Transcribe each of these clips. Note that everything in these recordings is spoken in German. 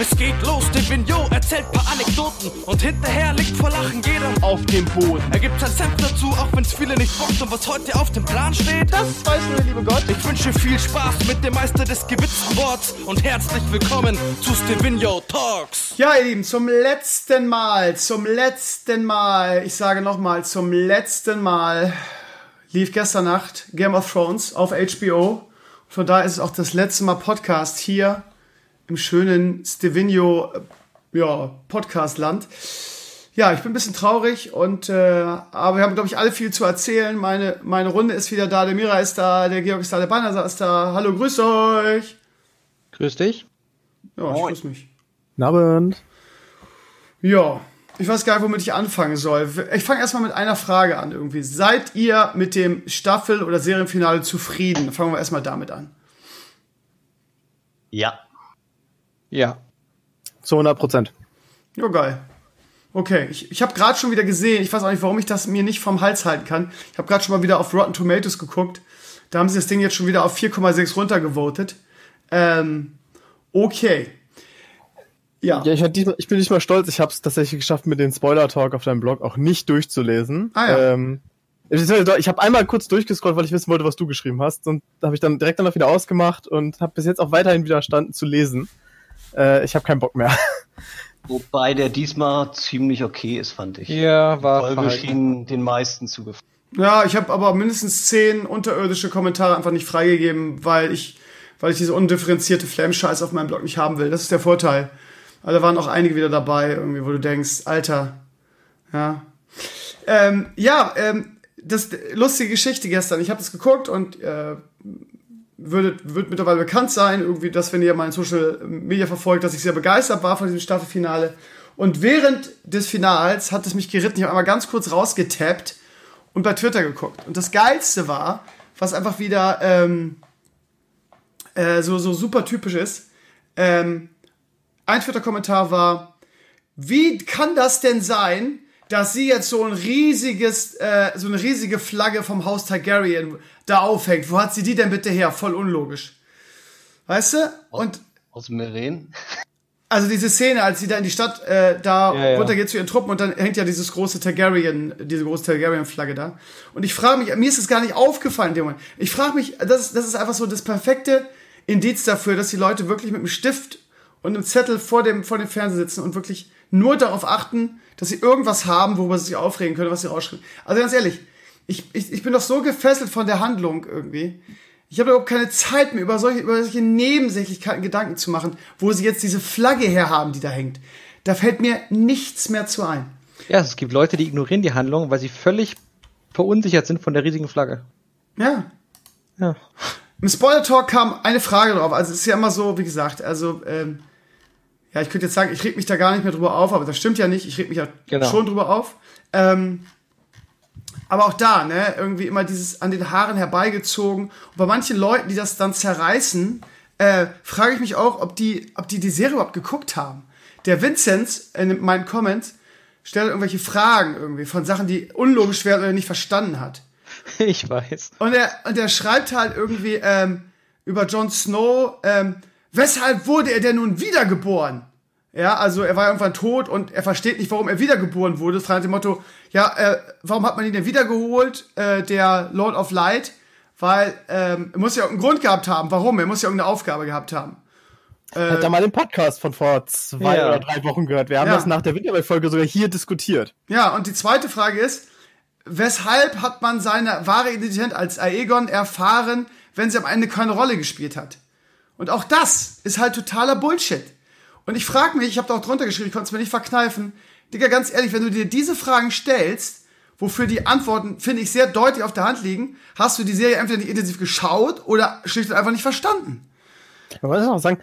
Es geht los, Divino erzählt paar Anekdoten und hinterher liegt vor Lachen jeder auf dem Boden. Er gibt sein Senf dazu, auch wenn's viele nicht bockt und was heute auf dem Plan steht, das weiß nur der liebe Gott. Ich wünsche viel Spaß mit dem Meister des gewitzten Worts und herzlich willkommen zu Stevino Talks. Ja, ihr Lieben, zum letzten Mal, zum letzten Mal, ich sage nochmal, zum letzten Mal lief gestern Nacht Game of Thrones auf HBO. Von daher ist es auch das letzte Mal Podcast hier im schönen Stevino ja, Podcast-Land. Ja, ich bin ein bisschen traurig und äh, aber wir haben, glaube ich, alle viel zu erzählen. Meine, meine Runde ist wieder da, der Mira ist da, der Georg ist da, der Banner ist da. Hallo, grüß euch. Grüß dich. Ja, ich grüß mich. Guten Abend. Ja, ich weiß gar nicht, womit ich anfangen soll. Ich fange erstmal mit einer Frage an irgendwie. Seid ihr mit dem Staffel- oder Serienfinale zufrieden? Fangen wir erstmal damit an. Ja. Ja. Zu 100 Prozent. Ja, geil. Okay, ich, ich habe gerade schon wieder gesehen, ich weiß auch nicht, warum ich das mir nicht vom Hals halten kann. Ich habe gerade schon mal wieder auf Rotten Tomatoes geguckt. Da haben sie das Ding jetzt schon wieder auf 4,6 runtergevotet. Ähm, okay. Ja. ja ich, diesmal, ich bin nicht mal stolz, ich habe es tatsächlich geschafft, mit dem Spoiler-Talk auf deinem Blog auch nicht durchzulesen. Ah, ja. Ähm, ich habe einmal kurz durchgescrollt, weil ich wissen wollte, was du geschrieben hast. Und da habe ich dann direkt danach wieder ausgemacht und habe bis jetzt auch weiterhin widerstanden zu lesen. Äh, ich habe keinen Bock mehr. Wobei der diesmal ziemlich okay ist, fand ich. Ja, war Die Folge schien den meisten zugefallen. Ja, ich habe aber mindestens zehn unterirdische Kommentare einfach nicht freigegeben, weil ich, weil ich diese undifferenzierte Flame-Scheiß auf meinem Blog nicht haben will. Das ist der Vorteil. Also da waren auch einige wieder dabei, irgendwie, wo du denkst, Alter, ja. Ähm, ja, ähm, das lustige Geschichte gestern. Ich habe das geguckt und äh, würde, wird mittlerweile bekannt sein, irgendwie, dass wenn ihr mein Social Media verfolgt, dass ich sehr begeistert war von diesem Staffelfinale. Und während des Finals hat es mich geritten. Ich habe einmal ganz kurz rausgetappt und bei Twitter geguckt. Und das Geilste war, was einfach wieder ähm, äh, so, so super typisch ist, ähm, ein Twitter-Kommentar war, wie kann das denn sein, dass sie jetzt so ein riesiges, äh, so eine riesige Flagge vom Haus Targaryen da aufhängt. Wo hat sie die denn bitte her? Voll unlogisch. Weißt du? Und aus Meren. Also diese Szene, als sie da in die Stadt äh, da ja, ja. runtergeht zu ihren Truppen und dann hängt ja dieses große Targaryen, diese große Targaryen-Flagge da. Und ich frage mich, mir ist es gar nicht aufgefallen Moment. Ich frage mich, das, das ist einfach so das perfekte Indiz dafür, dass die Leute wirklich mit einem Stift und einem Zettel vor dem, vor dem Fernseher sitzen und wirklich nur darauf achten, dass sie irgendwas haben, worüber sie sich aufregen können, was sie rausschreiben. Also ganz ehrlich, ich, ich, ich bin doch so gefesselt von der Handlung irgendwie. Ich habe überhaupt keine Zeit mehr, über solche, über solche Nebensächlichkeiten Gedanken zu machen, wo sie jetzt diese Flagge herhaben, die da hängt. Da fällt mir nichts mehr zu ein. Ja, es gibt Leute, die ignorieren die Handlung, weil sie völlig verunsichert sind von der riesigen Flagge. Ja. Ja. Im Spoiler Talk kam eine Frage drauf. Also es ist ja immer so, wie gesagt, also ähm, ja, ich könnte jetzt sagen, ich reg mich da gar nicht mehr drüber auf, aber das stimmt ja nicht. Ich reg mich ja genau. schon drüber auf. Ähm, aber auch da, ne, irgendwie immer dieses an den Haaren herbeigezogen. Und bei manchen Leuten, die das dann zerreißen, äh, frage ich mich auch, ob die, ob die die Serie überhaupt geguckt haben. Der Vinzenz in meinen Comments stellt irgendwelche Fragen irgendwie von Sachen, die unlogisch werden oder er nicht verstanden hat. Ich weiß. Und er, und er schreibt halt irgendwie ähm, über Jon Snow, ähm, weshalb wurde er denn nun wiedergeboren? Ja, also er war irgendwann tot und er versteht nicht, warum er wiedergeboren wurde. Frei nach dem Motto, ja, äh, warum hat man ihn denn wiedergeholt, äh, der Lord of Light? Weil ähm, er muss ja irgendeinen Grund gehabt haben. Warum? Er muss ja irgendeine Aufgabe gehabt haben. Äh, Hat da mal den Podcast von vor zwei ja. oder drei Wochen gehört. Wir haben ja. das nach der Winterwelt-Folge sogar hier diskutiert. Ja, und die zweite Frage ist, weshalb hat man seine wahre Identität als Aegon erfahren, wenn sie am Ende keine Rolle gespielt hat? Und auch das ist halt totaler Bullshit. Und ich frage mich, ich habe da auch drunter geschrieben, ich konnte es mir nicht verkneifen. Digga, ganz ehrlich, wenn du dir diese Fragen stellst, wofür die Antworten, finde ich, sehr deutlich auf der Hand liegen, hast du die Serie entweder nicht intensiv geschaut oder schlicht und einfach nicht verstanden. Man muss auch sagen,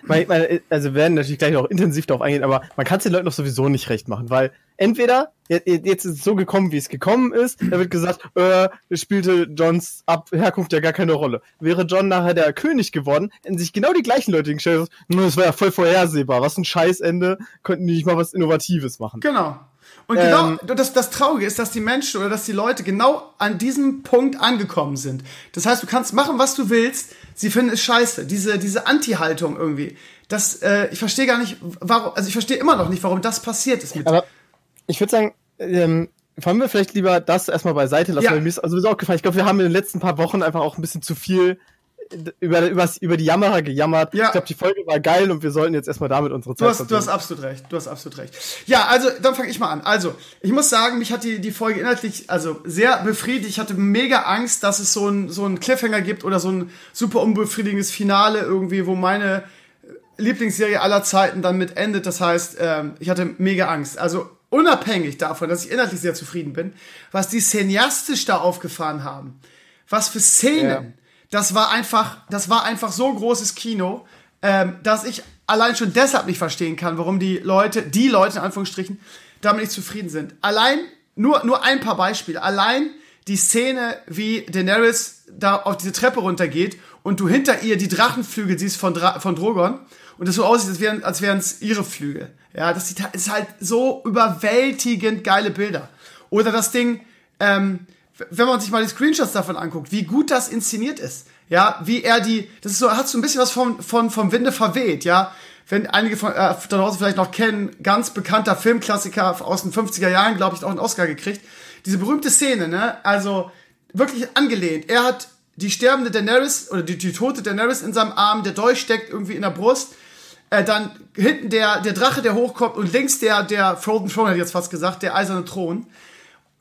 also wir werden natürlich gleich auch intensiv darauf eingehen, aber man kann es den Leuten doch sowieso nicht recht machen, weil entweder, jetzt ist es so gekommen, wie es gekommen ist, da wird gesagt, äh, spielte Johns Ab Herkunft ja gar keine Rolle. Wäre John nachher der König geworden, hätten sich genau die gleichen Leute gestellt, das war ja voll vorhersehbar, was ein Scheißende, könnten die nicht mal was Innovatives machen. Genau. Und genau, ähm, das, das Traurige ist, dass die Menschen oder dass die Leute genau an diesem Punkt angekommen sind. Das heißt, du kannst machen, was du willst. Sie finden es scheiße. Diese, diese Anti-Haltung irgendwie. Das, äh, ich verstehe gar nicht, warum, also ich verstehe immer noch nicht, warum das passiert ist mit. Aber ich würde sagen, ähm, fangen wir vielleicht lieber das erstmal beiseite lassen, ja. weil mir ist also sowieso auch gefallen. Ich glaube, wir haben in den letzten paar Wochen einfach auch ein bisschen zu viel über, über, über die Jammerer gejammert. Ja. Ich glaube, die Folge war geil und wir sollten jetzt erstmal damit unsere Zeit du hast, du hast absolut recht. Du hast absolut recht. Ja, also dann fange ich mal an. Also, ich muss sagen, mich hat die, die Folge inhaltlich also sehr befriedigt. Ich hatte mega Angst, dass es so ein so ein Cliffhanger gibt oder so ein super unbefriedigendes Finale irgendwie, wo meine Lieblingsserie aller Zeiten dann mit endet. Das heißt, ähm, ich hatte mega Angst. Also unabhängig davon, dass ich inhaltlich sehr zufrieden bin, was die cineastisch da aufgefahren haben, was für Szenen, ja das war einfach, das war einfach so großes Kino, ähm, dass ich allein schon deshalb nicht verstehen kann, warum die Leute, die Leute in Anführungsstrichen, damit nicht zufrieden sind. Allein, nur, nur ein paar Beispiele. Allein die Szene, wie Daenerys da auf diese Treppe runtergeht und du hinter ihr die Drachenflügel siehst von, Dra von Drogon und es so aussieht, als wären als wären ihre Flügel. Ja, das sieht, ist halt so überwältigend geile Bilder. Oder das Ding, ähm, wenn man sich mal die Screenshots davon anguckt, wie gut das inszeniert ist. Ja, wie er die, das ist so, hat so ein bisschen was vom, von, vom Winde verweht, ja. Wenn einige von, äh, da draußen vielleicht noch kennen, ganz bekannter Filmklassiker aus den 50er Jahren, glaube ich, auch einen Oscar gekriegt. Diese berühmte Szene, ne, also wirklich angelehnt. Er hat die sterbende Daenerys oder die, die tote Daenerys in seinem Arm, der Dolch steckt irgendwie in der Brust. Äh, dann hinten der, der Drache, der hochkommt und links der, der Frozen Throne, ich jetzt fast gesagt, der eiserne Thron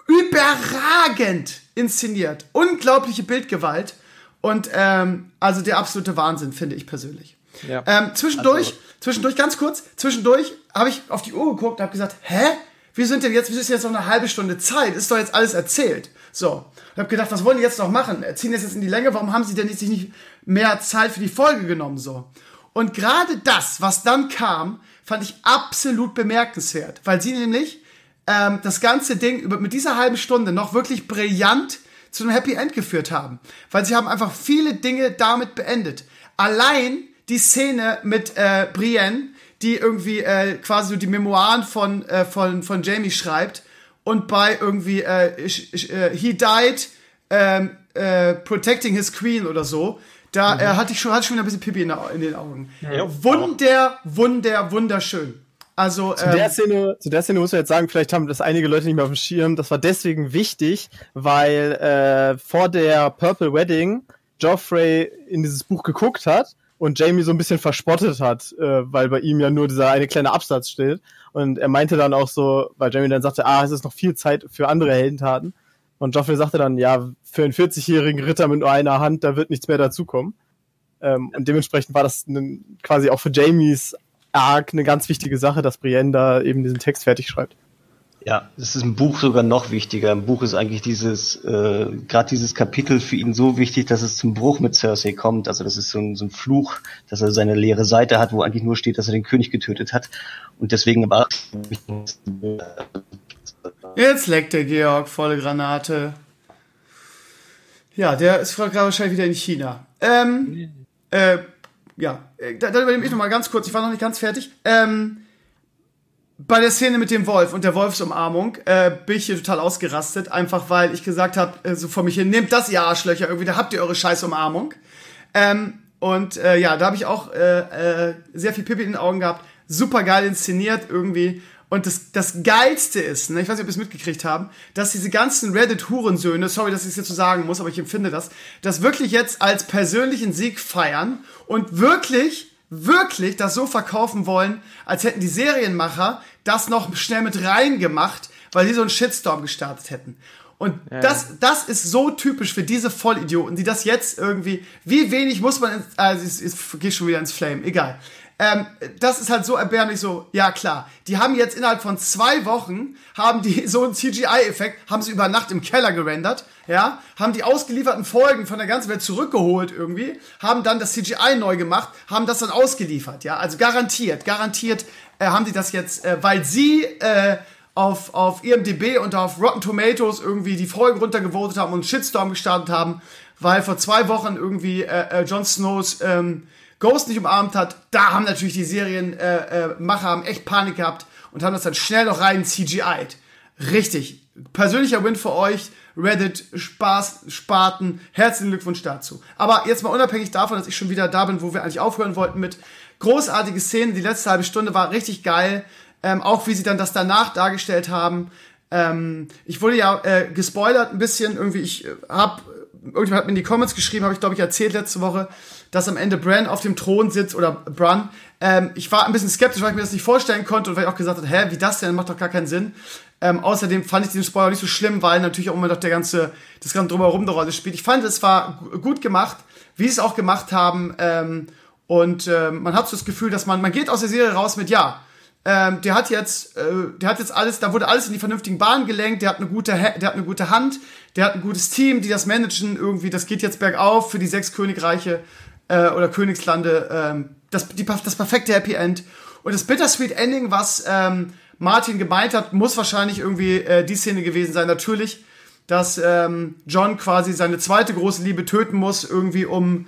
überragend inszeniert. Unglaubliche Bildgewalt. Und ähm, also der absolute Wahnsinn, finde ich persönlich. Ja. Ähm, zwischendurch, also. zwischendurch, ganz kurz, zwischendurch habe ich auf die Uhr geguckt und habe gesagt, hä? Wir sind denn jetzt, wir sind jetzt noch eine halbe Stunde Zeit, ist doch jetzt alles erzählt. So. Ich habe gedacht, was wollen die jetzt noch machen? Ziehen das jetzt in die Länge? Warum haben sie denn sich nicht mehr Zeit für die Folge genommen? So. Und gerade das, was dann kam, fand ich absolut bemerkenswert, weil sie nämlich ähm, das ganze Ding über, mit dieser halben Stunde noch wirklich brillant zu einem Happy End geführt haben. Weil sie haben einfach viele Dinge damit beendet. Allein die Szene mit äh, Brienne, die irgendwie äh, quasi so die Memoiren von, äh, von, von Jamie schreibt und bei irgendwie äh, äh, He died ähm, äh, protecting his queen oder so, da mhm. äh, hatte ich schon hatte ich schon ein bisschen Pipi in, in den Augen. Ja, Wunder, wunder, wunderschön. Also zu der ähm, Szene, zu der Szene muss man jetzt sagen, vielleicht haben das einige Leute nicht mehr auf dem Schirm. Das war deswegen wichtig, weil äh, vor der Purple Wedding Joffrey in dieses Buch geguckt hat und Jamie so ein bisschen verspottet hat, äh, weil bei ihm ja nur dieser eine kleine Absatz steht. Und er meinte dann auch so, weil Jamie dann sagte, ah, es ist noch viel Zeit für andere Heldentaten. Und Joffrey sagte dann, ja, für einen 40-jährigen Ritter mit nur einer Hand, da wird nichts mehr dazukommen. Ähm, und dementsprechend war das quasi auch für Jamies arg eine ganz wichtige Sache, dass Brienne da eben diesen Text fertig schreibt. Ja, es ist im Buch sogar noch wichtiger. Im Buch ist eigentlich dieses, äh, gerade dieses Kapitel für ihn so wichtig, dass es zum Bruch mit Cersei kommt. Also das ist so ein, so ein Fluch, dass er seine leere Seite hat, wo eigentlich nur steht, dass er den König getötet hat. Und deswegen aber. Jetzt leckt der Georg volle Granate. Ja, der ist gerade wahrscheinlich wieder in China. Ähm, äh, ja, äh, da, da übernehme ich nochmal ganz kurz, ich war noch nicht ganz fertig. Ähm, bei der Szene mit dem Wolf und der Wolfsumarmung äh, bin ich hier total ausgerastet, einfach weil ich gesagt habe, äh, so vor mich hin, nehmt das, ihr Arschlöcher, irgendwie, da habt ihr eure scheiß Umarmung. Ähm, und äh, ja, da habe ich auch äh, äh, sehr viel Pippi in den Augen gehabt. Super geil inszeniert irgendwie. Und das, das Geilste ist, ne, ich weiß nicht, ob ihr es mitgekriegt haben, dass diese ganzen Reddit-Hurensöhne, sorry, dass ich es jetzt so sagen muss, aber ich empfinde das, das wirklich jetzt als persönlichen Sieg feiern und wirklich, wirklich das so verkaufen wollen, als hätten die Serienmacher das noch schnell mit reingemacht, weil sie so einen Shitstorm gestartet hätten. Und ja. das, das ist so typisch für diese Vollidioten, die das jetzt irgendwie, wie wenig muss man, ins, also es, es geht schon wieder ins Flame, egal. Ähm, das ist halt so erbärmlich so, ja klar, die haben jetzt innerhalb von zwei Wochen, haben die so einen CGI-Effekt, haben sie über Nacht im Keller gerendert, ja, haben die ausgelieferten Folgen von der ganzen Welt zurückgeholt irgendwie, haben dann das CGI neu gemacht, haben das dann ausgeliefert, ja, also garantiert, garantiert äh, haben die das jetzt, äh, weil sie äh, auf, auf IMDb und auf Rotten Tomatoes irgendwie die Folgen runtergevotet haben und einen Shitstorm gestartet haben, weil vor zwei Wochen irgendwie äh, äh, Jon Snows ähm, Ghost nicht umarmt hat, da haben natürlich die Serienmacher äh, äh, echt Panik gehabt und haben das dann schnell noch rein CGI'd. Richtig. Persönlicher Win für euch. Reddit, Spaß, Spaten. Herzlichen Glückwunsch dazu. Aber jetzt mal unabhängig davon, dass ich schon wieder da bin, wo wir eigentlich aufhören wollten mit großartige Szenen. Die letzte halbe Stunde war richtig geil. Ähm, auch wie sie dann das danach dargestellt haben. Ähm, ich wurde ja äh, gespoilert ein bisschen. Irgendwie, ich äh, hab, irgendjemand hat mir in die Comments geschrieben, habe ich glaube ich erzählt letzte Woche, dass am Ende Bran auf dem Thron sitzt oder Bran. Ähm, ich war ein bisschen skeptisch, weil ich mir das nicht vorstellen konnte und weil ich auch gesagt habe, hä, wie das denn? Macht doch gar keinen Sinn. Ähm, außerdem fand ich den Spoiler nicht so schlimm, weil natürlich auch immer noch der ganze, das ganze drumherum eine Rolle spielt. Ich fand, es war gut gemacht, wie sie es auch gemacht haben. Ähm, und ähm, man hat so das Gefühl, dass man, man geht aus der Serie raus mit, ja, ähm, der hat jetzt, äh, der hat jetzt alles, da wurde alles in die vernünftigen Bahnen gelenkt, der hat eine gute, der hat eine gute Hand, der hat ein gutes Team, die das managen irgendwie, das geht jetzt bergauf für die sechs Königreiche äh, oder Königslande, ähm, das, die, das perfekte Happy End. Und das Bittersweet Ending, was ähm, Martin gemeint hat, muss wahrscheinlich irgendwie äh, die Szene gewesen sein. Natürlich, dass ähm, John quasi seine zweite große Liebe töten muss, irgendwie um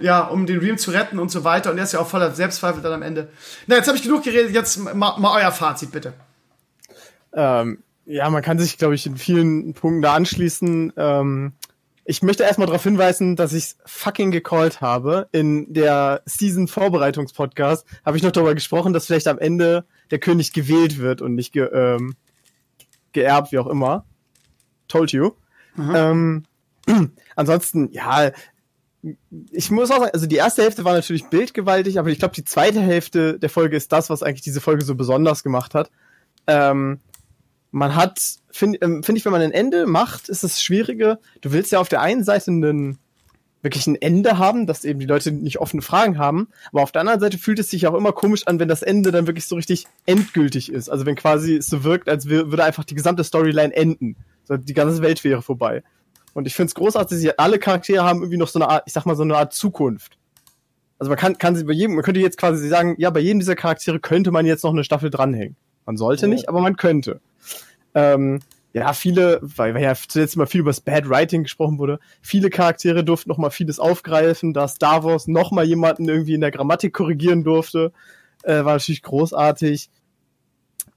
ja, um den Ream zu retten und so weiter. Und er ist ja auch voller Selbstzweifel dann am Ende. Na, jetzt habe ich genug geredet. Jetzt mal, mal euer Fazit, bitte. Ähm, ja, man kann sich, glaube ich, in vielen Punkten da anschließen. Ähm, ich möchte erstmal darauf hinweisen, dass ich fucking gecallt habe. In der Season-Vorbereitungspodcast habe ich noch darüber gesprochen, dass vielleicht am Ende der König gewählt wird und nicht ge ähm, geerbt, wie auch immer. Told you. Ähm, ansonsten, ja, ich muss auch sagen, also die erste Hälfte war natürlich bildgewaltig, aber ich glaube, die zweite Hälfte der Folge ist das, was eigentlich diese Folge so besonders gemacht hat. Ähm, man hat, finde ähm, find ich, wenn man ein Ende macht, ist das Schwierige. Du willst ja auf der einen Seite einen, wirklich ein Ende haben, dass eben die Leute nicht offene Fragen haben, aber auf der anderen Seite fühlt es sich auch immer komisch an, wenn das Ende dann wirklich so richtig endgültig ist. Also wenn quasi es so wirkt, als würde einfach die gesamte Storyline enden. So, die ganze Welt wäre vorbei. Und ich finde es großartig, dass sie alle Charaktere haben irgendwie noch so eine Art, ich sag mal, so eine Art Zukunft. Also man kann, kann sie bei jedem, man könnte jetzt quasi sagen, ja, bei jedem dieser Charaktere könnte man jetzt noch eine Staffel dranhängen. Man sollte oh. nicht, aber man könnte. Ähm, ja, viele, weil, ja zuletzt mal viel über das Bad Writing gesprochen wurde, viele Charaktere durften noch mal vieles aufgreifen, dass Star Wars noch mal jemanden irgendwie in der Grammatik korrigieren durfte, äh, war natürlich großartig.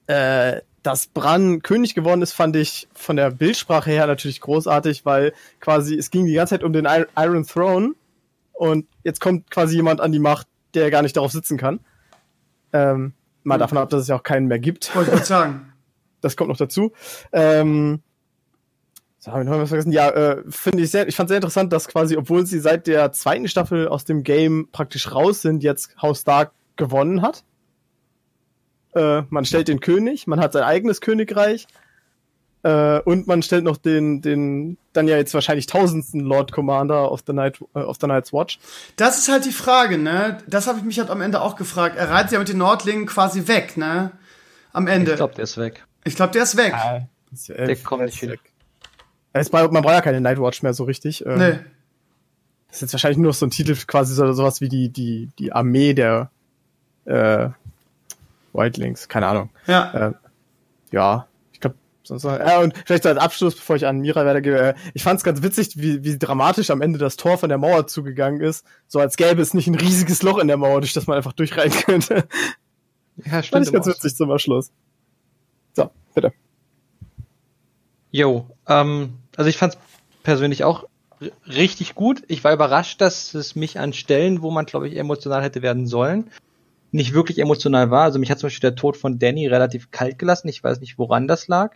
Äh, dass Bran König geworden ist, fand ich von der Bildsprache her natürlich großartig, weil quasi es ging die ganze Zeit um den Iron Throne und jetzt kommt quasi jemand an die Macht, der gar nicht darauf sitzen kann. Ähm, mal mhm. davon ab, dass es ja auch keinen mehr gibt. Wollte ich sagen. Das kommt noch dazu. Ähm, so, habe ich noch was vergessen. Ja, äh, finde ich sehr, ich fand sehr interessant, dass quasi, obwohl sie seit der zweiten Staffel aus dem Game praktisch raus sind, jetzt Haus Stark gewonnen hat. Äh, man stellt den König, man hat sein eigenes Königreich äh, und man stellt noch den, den dann ja jetzt wahrscheinlich tausendsten Lord Commander of the Night äh, of the Night's Watch. Das ist halt die Frage, ne? Das habe ich mich halt am Ende auch gefragt. Er reitet ja mit den Nordlingen quasi weg, ne? Am Ende. Ich glaube, der ist weg. Ich glaube, der ist weg. Ah, der, der kommt nicht weg. Jetzt, man braucht ja keine Nightwatch mehr so richtig. Ähm, nee. Das ist jetzt wahrscheinlich nur so ein Titel quasi so, sowas wie die, die, die Armee der äh, Wildlings, keine Ahnung. Ja. Äh, ja, ich glaube, sonst noch, äh, und vielleicht so als Abschluss, bevor ich an Mira weitergebe, äh, ich fand es ganz witzig, wie, wie dramatisch am Ende das Tor von der Mauer zugegangen ist, so als gäbe es nicht ein riesiges Loch in der Mauer, durch das man einfach durchreiten könnte. Ja, stimmt. Fand ich ganz witzig zum Abschluss. So, bitte. Jo, ähm, also ich fand's persönlich auch richtig gut. Ich war überrascht, dass es mich an Stellen, wo man, glaube ich, emotional hätte werden sollen, nicht wirklich emotional war. Also mich hat zum Beispiel der Tod von Danny relativ kalt gelassen. Ich weiß nicht, woran das lag.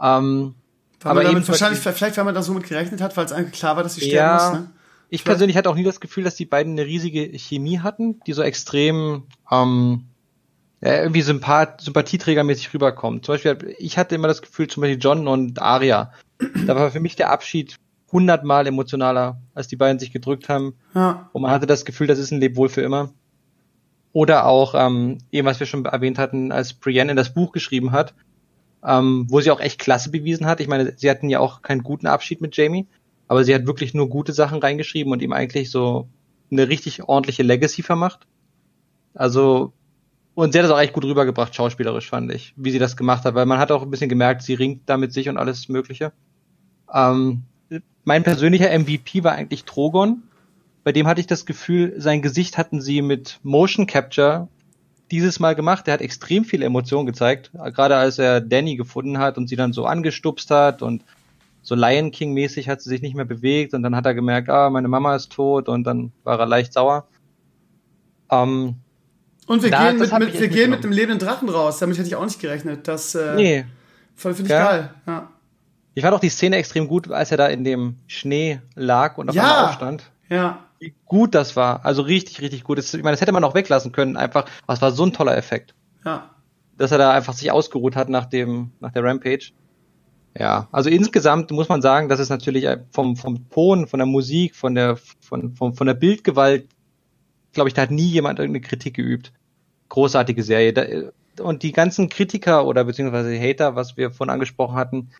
Ähm, aber damit wahrscheinlich, vielleicht, weil man da so mit gerechnet hat, weil es eigentlich klar war, dass sie sterben ja, muss, ne? Ich persönlich hatte auch nie das Gefühl, dass die beiden eine riesige Chemie hatten, die so extrem ähm, ja, irgendwie Sympath sympathieträgermäßig rüberkommt. Zum Beispiel, ich hatte immer das Gefühl, zum Beispiel John und Arya, da war für mich der Abschied hundertmal emotionaler, als die beiden sich gedrückt haben. Ja. Und man hatte das Gefühl, das ist ein Lebwohl für immer. Oder auch, ähm, eben was wir schon erwähnt hatten, als Brienne das Buch geschrieben hat, ähm, wo sie auch echt klasse bewiesen hat. Ich meine, sie hatten ja auch keinen guten Abschied mit Jamie, aber sie hat wirklich nur gute Sachen reingeschrieben und ihm eigentlich so eine richtig ordentliche Legacy vermacht. Also, und sie hat das auch echt gut rübergebracht, schauspielerisch, fand ich, wie sie das gemacht hat, weil man hat auch ein bisschen gemerkt, sie ringt da mit sich und alles Mögliche. Ähm, mein persönlicher MVP war eigentlich Trogon, bei dem hatte ich das Gefühl, sein Gesicht hatten sie mit Motion Capture dieses Mal gemacht. Er hat extrem viele Emotionen gezeigt, gerade als er Danny gefunden hat und sie dann so angestupst hat und so Lion King mäßig hat sie sich nicht mehr bewegt und dann hat er gemerkt, ah, meine Mama ist tot und dann war er leicht sauer. Ähm, und wir da, gehen, mit, mit wir gehen mit dem lebenden Drachen raus. Damit hätte ich auch nicht gerechnet. Das äh, nee. finde ich ja. geil. Ja. Ich fand auch die Szene extrem gut, als er da in dem Schnee lag und auf ja. einmal aufstand. Ja. Wie gut das war. Also richtig, richtig gut. Das, ich meine, das hätte man auch weglassen können, einfach. Aber es war so ein toller Effekt. Ja. Dass er da einfach sich ausgeruht hat nach dem, nach der Rampage. Ja, also insgesamt muss man sagen, dass es natürlich vom, vom Ton, von der Musik, von der, von, von, von der Bildgewalt, glaube ich, da hat nie jemand irgendeine Kritik geübt. Großartige Serie. und die ganzen Kritiker oder beziehungsweise Hater, was wir vorhin angesprochen hatten,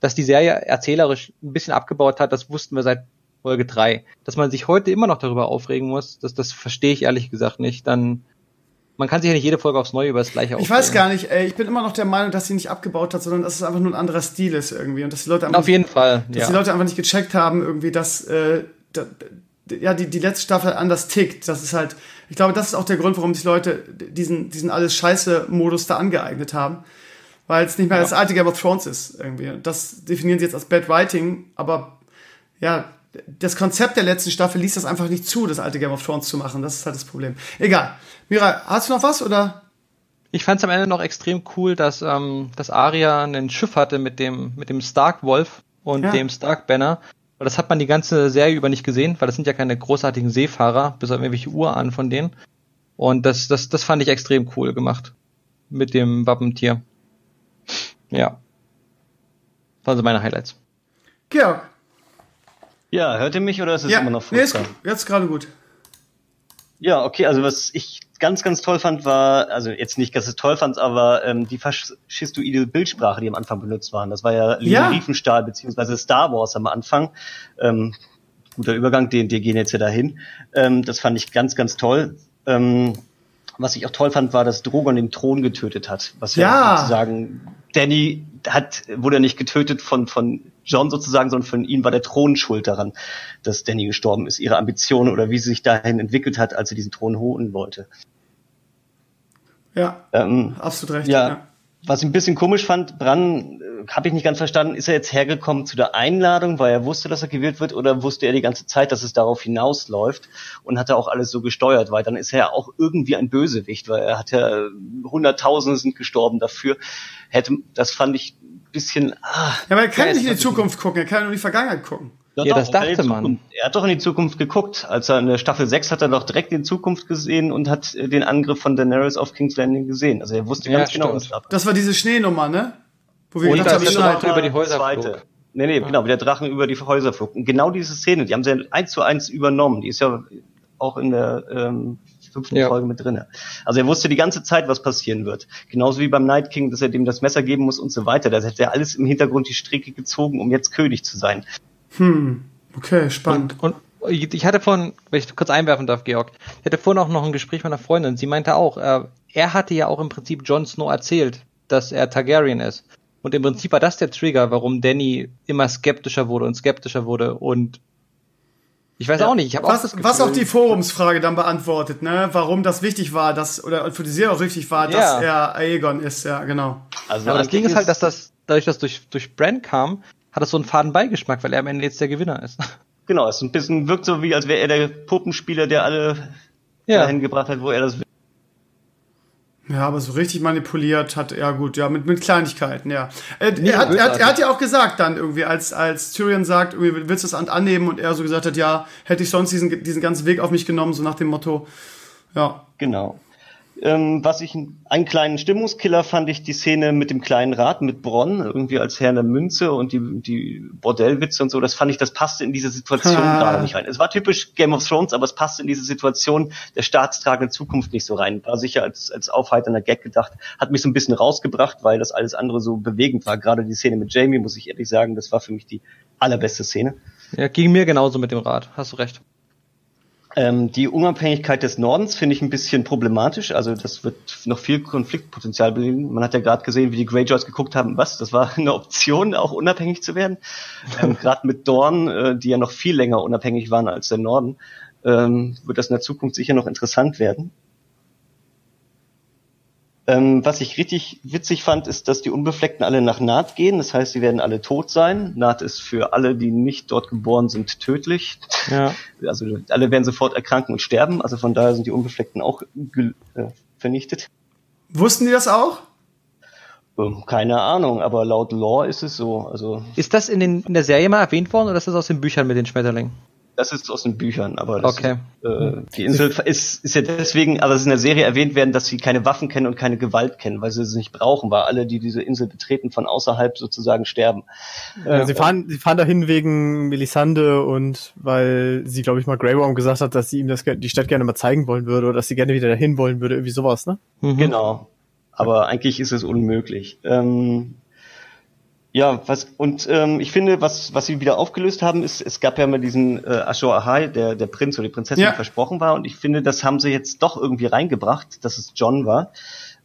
dass die Serie erzählerisch ein bisschen abgebaut hat, das wussten wir seit Folge 3. Dass man sich heute immer noch darüber aufregen muss, das, das verstehe ich ehrlich gesagt nicht. Dann man kann sich ja nicht jede Folge aufs Neue über das gleiche aufregen. Ich weiß gar nicht, ey, ich bin immer noch der Meinung, dass sie nicht abgebaut hat, sondern dass es einfach nur ein anderer Stil ist irgendwie und dass die Leute einfach auf jeden nicht, Fall, dass ja. die Leute einfach nicht gecheckt haben irgendwie, dass äh, da, ja die die letzte Staffel anders tickt. Das ist halt, ich glaube, das ist auch der Grund, warum sich Leute diesen diesen alles Scheiße Modus da angeeignet haben, weil es nicht mehr ja. das alte Game of Thrones ist irgendwie. Das definieren sie jetzt als Bad Writing, aber ja, das Konzept der letzten Staffel ließ das einfach nicht zu, das alte Game of Thrones zu machen. Das ist halt das Problem. Egal. Mira, hast du noch was oder? Ich fand es am Ende noch extrem cool, dass, ähm, dass Arya ein Schiff hatte mit dem, mit dem Stark Wolf und ja. dem Stark Banner. Weil das hat man die ganze Serie über nicht gesehen, weil das sind ja keine großartigen Seefahrer, bis auf irgendwelche Uhren von denen. Und das, das, das fand ich extrem cool gemacht. Mit dem Wappentier. Ja. Das waren so meine Highlights. Georg. Ja, hört ihr mich oder ist es ja, immer noch furchtbar? Nee, ist, jetzt gerade gut. Ja, okay, also was ich ganz, ganz toll fand, war, also jetzt nicht, dass es toll fand, aber ähm, die faschistoide Bildsprache, die am Anfang benutzt waren. Das war ja, ja. Riefenstahl beziehungsweise Star Wars am Anfang. Ähm, guter Übergang, den, die gehen jetzt ja dahin. Ähm, das fand ich ganz, ganz toll. Ähm, was ich auch toll fand, war, dass Drogon den Thron getötet hat. Was ja, ja sozusagen Danny hat, wurde nicht getötet von, von John sozusagen, sondern von ihm war der Thron schuld daran, dass Danny gestorben ist. Ihre Ambition oder wie sie sich dahin entwickelt hat, als sie diesen Thron holen wollte. Ja, ähm, absolut recht. Ja, ja, Was ich ein bisschen komisch fand, Bran, äh, habe ich nicht ganz verstanden, ist er jetzt hergekommen zu der Einladung, weil er wusste, dass er gewählt wird, oder wusste er die ganze Zeit, dass es darauf hinausläuft und hat er auch alles so gesteuert, weil dann ist er ja auch irgendwie ein Bösewicht, weil er hat ja Hunderttausende sind gestorben dafür. Hätte, das fand ich bisschen. Ah, ja, aber er kann nicht in die Zukunft gucken, er kann nur in die Vergangenheit gucken. Ja, ja doch, das dachte man. Er hat doch in die Zukunft geguckt. Als er in der Staffel 6 hat er doch direkt in die Zukunft gesehen und hat äh, den Angriff von Daenerys auf King's Landing gesehen. Also er wusste ja, ganz genau, was ab. Das war diese Schneenummer, ne? Wo wir und gedacht haben, Drache über die Häuser zweite. Nee, nee, ah. genau, wie der Drachen über die Häuser flog. Und genau diese Szene, die haben sie eins zu eins übernommen. Die ist ja auch in der ähm, fünften ja. Folge mit drinne. Also er wusste die ganze Zeit, was passieren wird. Genauso wie beim Night King, dass er dem das Messer geben muss und so weiter. Da hätte er alles im Hintergrund die Strecke gezogen, um jetzt König zu sein. Hm, okay, spannend. Und, und ich hatte vorhin, wenn ich kurz einwerfen darf, Georg, ich hatte vorhin auch noch ein Gespräch mit einer Freundin. Sie meinte auch, äh, er hatte ja auch im Prinzip Jon Snow erzählt, dass er Targaryen ist. Und im Prinzip war das der Trigger, warum Danny immer skeptischer wurde und skeptischer wurde und ich weiß ja. auch nicht. Ich was, auch Gefühl, was auch die Forumsfrage dann beantwortet, ne? Warum das wichtig war, dass oder für die Serie auch wichtig war, ja. dass er Aegon ist, ja genau. Also aber das Ding ist halt, dass das dadurch, dass durch durch Brand kam, hat das so einen faden Beigeschmack, weil er am Ende jetzt der Gewinner ist. Genau, es ist ein bisschen wirkt so wie, als wäre er der Puppenspieler, der alle ja. dahin gebracht hat, wo er das will. Ja, aber so richtig manipuliert hat er gut, ja, mit, mit Kleinigkeiten, ja. Er, nee, er, hat, er, hat, er hat ja auch gesagt dann irgendwie, als, als Tyrion sagt, irgendwie, willst du das annehmen? Und er so gesagt hat, ja, hätte ich sonst diesen, diesen ganzen Weg auf mich genommen, so nach dem Motto, ja. Genau. Ähm, was ich einen kleinen Stimmungskiller fand ich die Szene mit dem kleinen Rad mit Bronn irgendwie als Herr der Münze und die die Bordellwitze und so. Das fand ich, das passte in diese Situation ah. gerade nicht rein. Es war typisch Game of Thrones, aber es passte in diese Situation der staatstragenden Zukunft nicht so rein. War sicher als als aufheiternder Gag gedacht, hat mich so ein bisschen rausgebracht, weil das alles andere so bewegend war. Gerade die Szene mit Jamie muss ich ehrlich sagen, das war für mich die allerbeste Szene. Ja, ging mir genauso mit dem Rad. Hast du recht. Ähm, die Unabhängigkeit des Nordens finde ich ein bisschen problematisch. Also das wird noch viel Konfliktpotenzial bilden. Man hat ja gerade gesehen, wie die Greyjoys geguckt haben, was, das war eine Option, auch unabhängig zu werden. Ähm, gerade mit Dorn, äh, die ja noch viel länger unabhängig waren als der Norden, ähm, wird das in der Zukunft sicher noch interessant werden. Ähm, was ich richtig witzig fand, ist, dass die Unbefleckten alle nach Naht gehen. Das heißt, sie werden alle tot sein. Naht ist für alle, die nicht dort geboren sind, tödlich. Ja. Also alle werden sofort erkranken und sterben. Also von daher sind die Unbefleckten auch äh, vernichtet. Wussten die das auch? Ähm, keine Ahnung, aber laut Lore ist es so. Also ist das in, den, in der Serie mal erwähnt worden oder ist das aus den Büchern mit den Schmetterlingen? Das ist aus den Büchern, aber das okay. ist, äh, die Insel ist, ist ja deswegen, aber es ist in der Serie erwähnt werden, dass sie keine Waffen kennen und keine Gewalt kennen, weil sie sie nicht brauchen, weil alle, die diese Insel betreten, von außerhalb sozusagen sterben. Ja, sie fahren, sie fahren dahin wegen Melisande und weil sie, glaube ich, mal Grey Worm gesagt hat, dass sie ihm das die Stadt gerne mal zeigen wollen würde oder dass sie gerne wieder dahin wollen würde, irgendwie sowas, ne? Mhm. Genau. Aber eigentlich ist es unmöglich. Ähm, ja, was und ähm, ich finde, was was sie wieder aufgelöst haben, ist, es gab ja mal diesen äh, Ashur Ahai, der der Prinz oder die Prinzessin ja. versprochen war, und ich finde, das haben sie jetzt doch irgendwie reingebracht, dass es John war,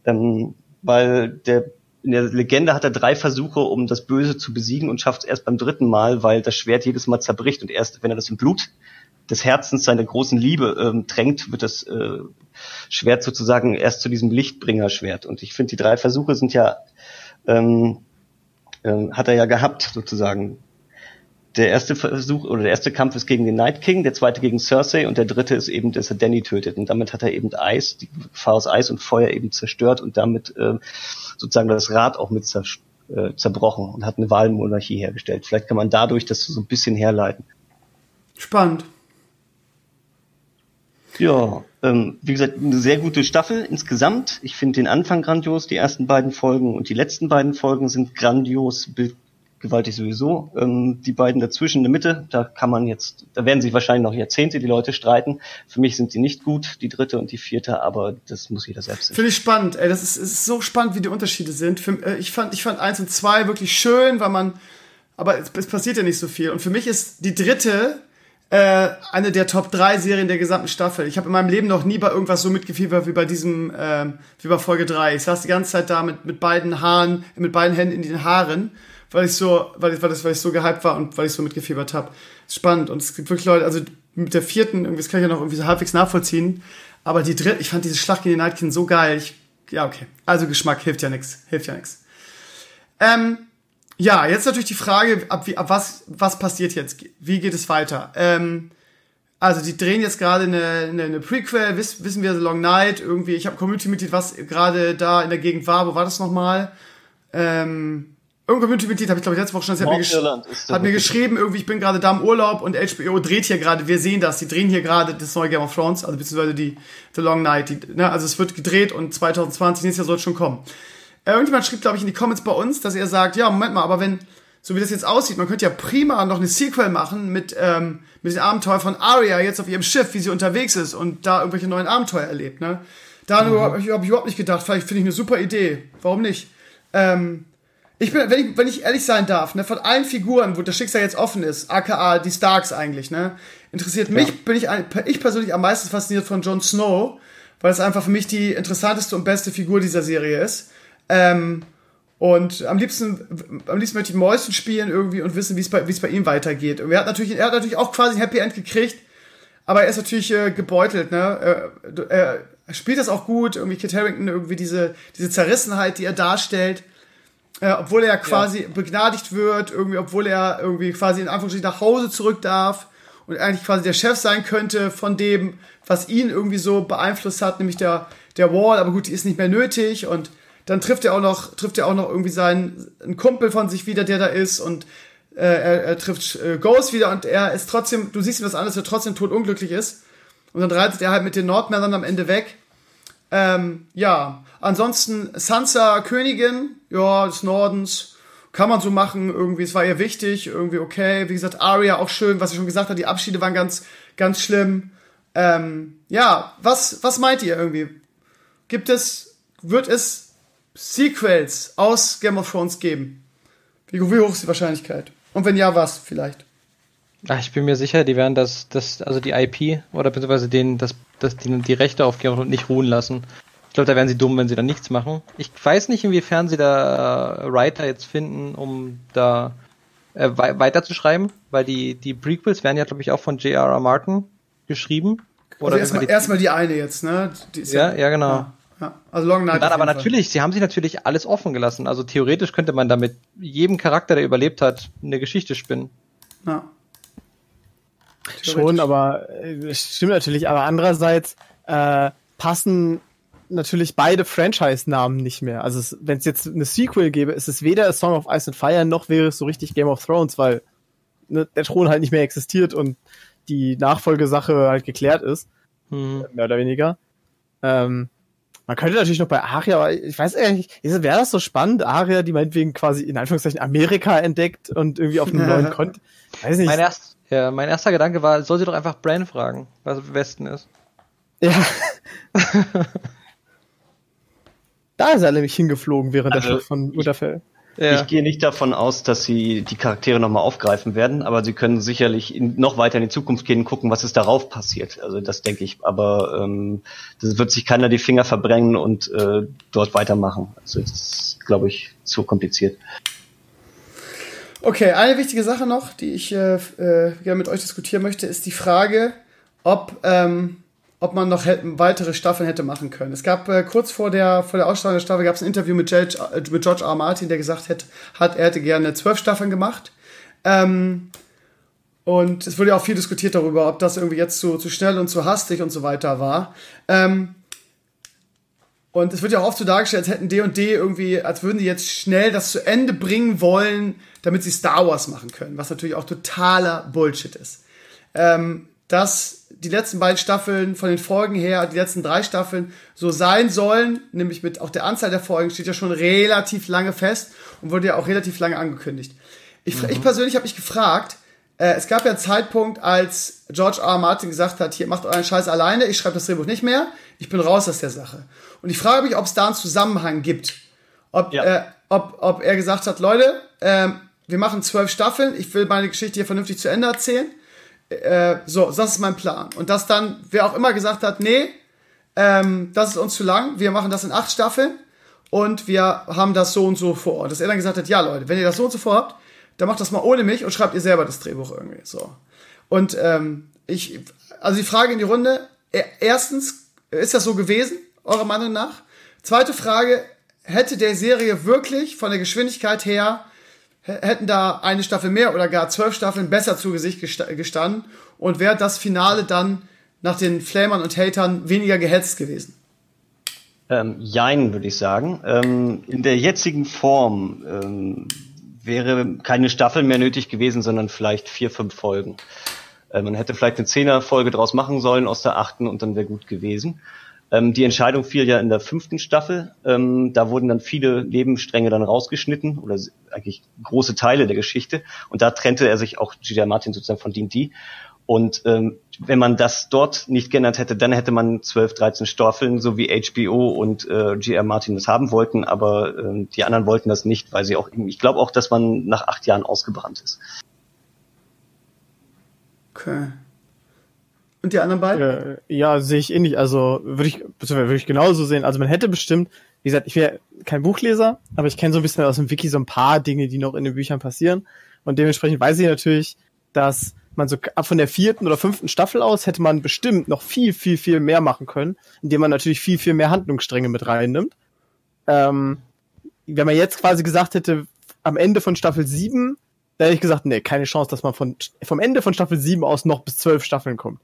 ähm, weil der in der Legende hat er drei Versuche, um das Böse zu besiegen und schafft es erst beim dritten Mal, weil das Schwert jedes Mal zerbricht und erst wenn er das im Blut des Herzens seiner großen Liebe ähm, tränkt, wird das äh, Schwert sozusagen erst zu diesem Lichtbringer-Schwert. Und ich finde, die drei Versuche sind ja ähm, ähm, hat er ja gehabt, sozusagen. Der erste Versuch oder der erste Kampf ist gegen den Night King, der zweite gegen Cersei und der dritte ist eben, dass er Danny tötet. Und damit hat er eben Eis, die Gefahr aus Eis und Feuer eben zerstört und damit äh, sozusagen das Rad auch mit zer äh, zerbrochen und hat eine Wahlmonarchie hergestellt. Vielleicht kann man dadurch das so ein bisschen herleiten. Spannend. Ja, ähm, wie gesagt, eine sehr gute Staffel insgesamt. Ich finde den Anfang grandios, die ersten beiden Folgen und die letzten beiden Folgen sind grandios, gewaltig sowieso. Ähm, die beiden dazwischen in der Mitte, da kann man jetzt, da werden sich wahrscheinlich noch Jahrzehnte die Leute streiten. Für mich sind sie nicht gut, die dritte und die vierte, aber das muss jeder selbst sehen. Finde ich spannend, ey, das ist, ist so spannend, wie die Unterschiede sind. Für, äh, ich fand, ich fand eins und zwei wirklich schön, weil man, aber es, es passiert ja nicht so viel. Und für mich ist die dritte, äh, eine der Top 3 Serien der gesamten Staffel. Ich habe in meinem Leben noch nie bei irgendwas so mitgefiebert wie bei diesem, äh, wie bei Folge 3. Ich saß die ganze Zeit da mit, mit beiden Haaren, mit beiden Händen in den Haaren, weil ich so, weil ich, weil das, weil ich so gehypt war und weil ich so mitgefiebert habe. Spannend. Und es gibt wirklich Leute, also mit der vierten, irgendwie, das kann ich ja noch irgendwie so halbwegs nachvollziehen. Aber die dritte, ich fand diese Schlacht gegen den Nightkin so geil. Ich, ja, okay. Also Geschmack hilft ja nix. Hilft ja nix. Ähm, ja, jetzt natürlich die Frage, ab, wie, ab was, was passiert jetzt? Wie geht es weiter? Ähm, also die drehen jetzt gerade eine, eine, eine Prequel, wiss, wissen wir The Long Night, irgendwie, ich habe Community-Mitglied, was gerade da in der Gegend war, wo war das nochmal? Ähm, irgendein Community-Mitglied habe ich glaube ich letzte Woche schon, hat, mir, gesch hat mir geschrieben, irgendwie, ich bin gerade da im Urlaub und HBO dreht hier gerade, wir sehen das, die drehen hier gerade das neue Game of Thrones, also beziehungsweise die The Long Night, die, ne, also es wird gedreht und 2020, nächstes Jahr soll es schon kommen. Irgendjemand schrieb, glaube ich, in die Comments bei uns, dass er sagt, ja, Moment mal, aber wenn, so wie das jetzt aussieht, man könnte ja prima noch eine Sequel machen mit, ähm, mit dem Abenteuer von Arya jetzt auf ihrem Schiff, wie sie unterwegs ist und da irgendwelche neuen Abenteuer erlebt, ne? Da mhm. habe ich, hab ich überhaupt nicht gedacht, vielleicht finde ich eine super Idee. Warum nicht? Ähm, ich bin, wenn ich, wenn ich ehrlich sein darf, ne, von allen Figuren, wo das Schicksal jetzt offen ist, aka die Starks eigentlich, ne, interessiert mich, ja. bin ich, ich persönlich am meisten fasziniert von Jon Snow, weil es einfach für mich die interessanteste und beste Figur dieser Serie ist. Ähm, und am liebsten, am liebsten möchte ich Mäuschen spielen irgendwie und wissen, wie es bei, wie es bei ihm weitergeht. Und er hat natürlich, er hat natürlich auch quasi ein Happy End gekriegt, aber er ist natürlich äh, gebeutelt, ne? Er, er spielt das auch gut, irgendwie Kit Harrington, irgendwie diese, diese Zerrissenheit, die er darstellt. Äh, obwohl er quasi ja. begnadigt wird, irgendwie, obwohl er irgendwie quasi in Anführungsstrichen nach Hause zurück darf und eigentlich quasi der Chef sein könnte von dem, was ihn irgendwie so beeinflusst hat, nämlich der, der Wall, aber gut, die ist nicht mehr nötig und dann trifft er auch noch, trifft er auch noch irgendwie seinen einen Kumpel von sich wieder, der da ist und äh, er, er trifft äh, Ghost wieder und er ist trotzdem, du siehst ihm das an, dass er trotzdem totunglücklich ist. Und dann reitet er halt mit den Nordmännern am Ende weg. Ähm, ja, ansonsten Sansa Königin, ja, des Nordens, kann man so machen, irgendwie, es war ihr wichtig, irgendwie okay. Wie gesagt, Arya auch schön, was ich schon gesagt habe, die Abschiede waren ganz, ganz schlimm. Ähm, ja, was, was meint ihr irgendwie? Gibt es, wird es Sequels aus Game of Thrones geben? Wie, wie hoch ist die Wahrscheinlichkeit? Und wenn ja, was vielleicht? Ach, ich bin mir sicher, die werden das, das also die IP oder beziehungsweise den, das, das, die, die Rechte auf Game of Thrones nicht ruhen lassen. Ich glaube, da wären sie dumm, wenn sie dann nichts machen. Ich weiß nicht, inwiefern sie da äh, Writer jetzt finden, um da äh, weiterzuschreiben, weil die, die Prequels werden ja, glaube ich, auch von J.R.R. Martin geschrieben. Oder also erstmal erst die eine jetzt, ne? ja, ja, genau. Ja. Ja, also Long Night. Dann aber natürlich, sie haben sich natürlich alles offen gelassen. Also theoretisch könnte man damit jedem Charakter, der überlebt hat, eine Geschichte spinnen. Ja. Schon, aber äh, stimmt natürlich. Aber andererseits äh, passen natürlich beide Franchise-Namen nicht mehr. Also wenn es jetzt eine Sequel gäbe, ist es weder A Song of Ice and Fire noch wäre es so richtig Game of Thrones, weil ne, der Thron halt nicht mehr existiert und die Nachfolgesache halt geklärt ist. Mhm. Mehr oder weniger. Ähm, man könnte natürlich noch bei Aria, aber ich weiß ehrlich wäre das so spannend, Aria, die meinetwegen quasi in Anführungszeichen Amerika entdeckt und irgendwie auf einem neuen Kontinent. Weiß nicht. Mein, erst, ja, mein erster Gedanke war, soll sie doch einfach Bran fragen, was im Westen ist. Ja. da ist er nämlich hingeflogen während also, der Schlacht von Winterfell. Ja. Ich gehe nicht davon aus, dass sie die Charaktere nochmal aufgreifen werden, aber sie können sicherlich in, noch weiter in die Zukunft gehen und gucken, was ist darauf passiert. Also das denke ich. Aber ähm, das wird sich keiner die Finger verbrennen und äh, dort weitermachen. Also das ist, glaube ich, zu kompliziert. Okay, eine wichtige Sache noch, die ich äh, äh, gerne mit euch diskutieren möchte, ist die Frage, ob ähm, ob man noch weitere Staffeln hätte machen können. Es gab äh, kurz vor der, vor der Ausstrahlung der Staffel gab es ein Interview mit George, äh, mit George R. Martin, der gesagt hat, hat, er hätte gerne zwölf Staffeln gemacht. Ähm, und es wurde ja auch viel diskutiert darüber, ob das irgendwie jetzt zu, zu schnell und zu hastig und so weiter war. Ähm, und es wird ja auch oft so dargestellt, als hätten D und D irgendwie, als würden die jetzt schnell das zu Ende bringen wollen, damit sie Star Wars machen können, was natürlich auch totaler Bullshit ist. Ähm, dass die letzten beiden Staffeln von den Folgen her, die letzten drei Staffeln so sein sollen, nämlich mit auch der Anzahl der Folgen steht ja schon relativ lange fest und wurde ja auch relativ lange angekündigt. Ich, mhm. ich persönlich habe mich gefragt, äh, es gab ja einen Zeitpunkt, als George R. R. Martin gesagt hat, hier macht euren Scheiß alleine, ich schreibe das Drehbuch nicht mehr, ich bin raus aus der Sache. Und ich frage mich, ob es da einen Zusammenhang gibt. Ob, ja. äh, ob, ob er gesagt hat, Leute, äh, wir machen zwölf Staffeln, ich will meine Geschichte hier vernünftig zu Ende erzählen äh, so, das ist mein Plan. Und dass dann, wer auch immer gesagt hat, nee, ähm, das ist uns zu lang, wir machen das in acht Staffeln und wir haben das so und so vor. Dass er dann gesagt hat, ja Leute, wenn ihr das so und so vorhabt, dann macht das mal ohne mich und schreibt ihr selber das Drehbuch irgendwie. So. Und ähm, ich, also die Frage in die Runde, erstens, ist das so gewesen, eurer Meinung nach? Zweite Frage, hätte der Serie wirklich von der Geschwindigkeit her hätten da eine Staffel mehr oder gar zwölf Staffeln besser zu Gesicht gestanden und wäre das Finale dann nach den Flamern und Hatern weniger gehetzt gewesen? Ähm, jein, würde ich sagen. Ähm, in der jetzigen Form ähm, wäre keine Staffel mehr nötig gewesen, sondern vielleicht vier, fünf Folgen. Äh, man hätte vielleicht eine Zehner-Folge draus machen sollen aus der achten und dann wäre gut gewesen. Ähm, die Entscheidung fiel ja in der fünften Staffel. Ähm, da wurden dann viele Nebenstränge dann rausgeschnitten oder eigentlich große Teile der Geschichte. Und da trennte er sich auch G.J. Martin sozusagen von D&D. Und ähm, wenn man das dort nicht geändert hätte, dann hätte man 12, 13 Staffeln, so wie HBO und äh, G.R. Martin das haben wollten, aber äh, die anderen wollten das nicht, weil sie auch, ich glaube auch, dass man nach acht Jahren ausgebrannt ist. Okay. Und die anderen beiden? Äh, ja, sehe ich ähnlich. Also würde ich, würde ich genauso sehen. Also man hätte bestimmt, wie gesagt, ich wäre kein Buchleser, aber ich kenne so ein bisschen aus dem Wiki so ein paar Dinge, die noch in den Büchern passieren. Und dementsprechend weiß ich natürlich, dass man so ab von der vierten oder fünften Staffel aus hätte man bestimmt noch viel, viel, viel mehr machen können, indem man natürlich viel, viel mehr Handlungsstränge mit reinnimmt. Ähm, wenn man jetzt quasi gesagt hätte, am Ende von Staffel 7, da hätte ich gesagt, nee, keine Chance, dass man von, vom Ende von Staffel 7 aus noch bis zwölf Staffeln kommt.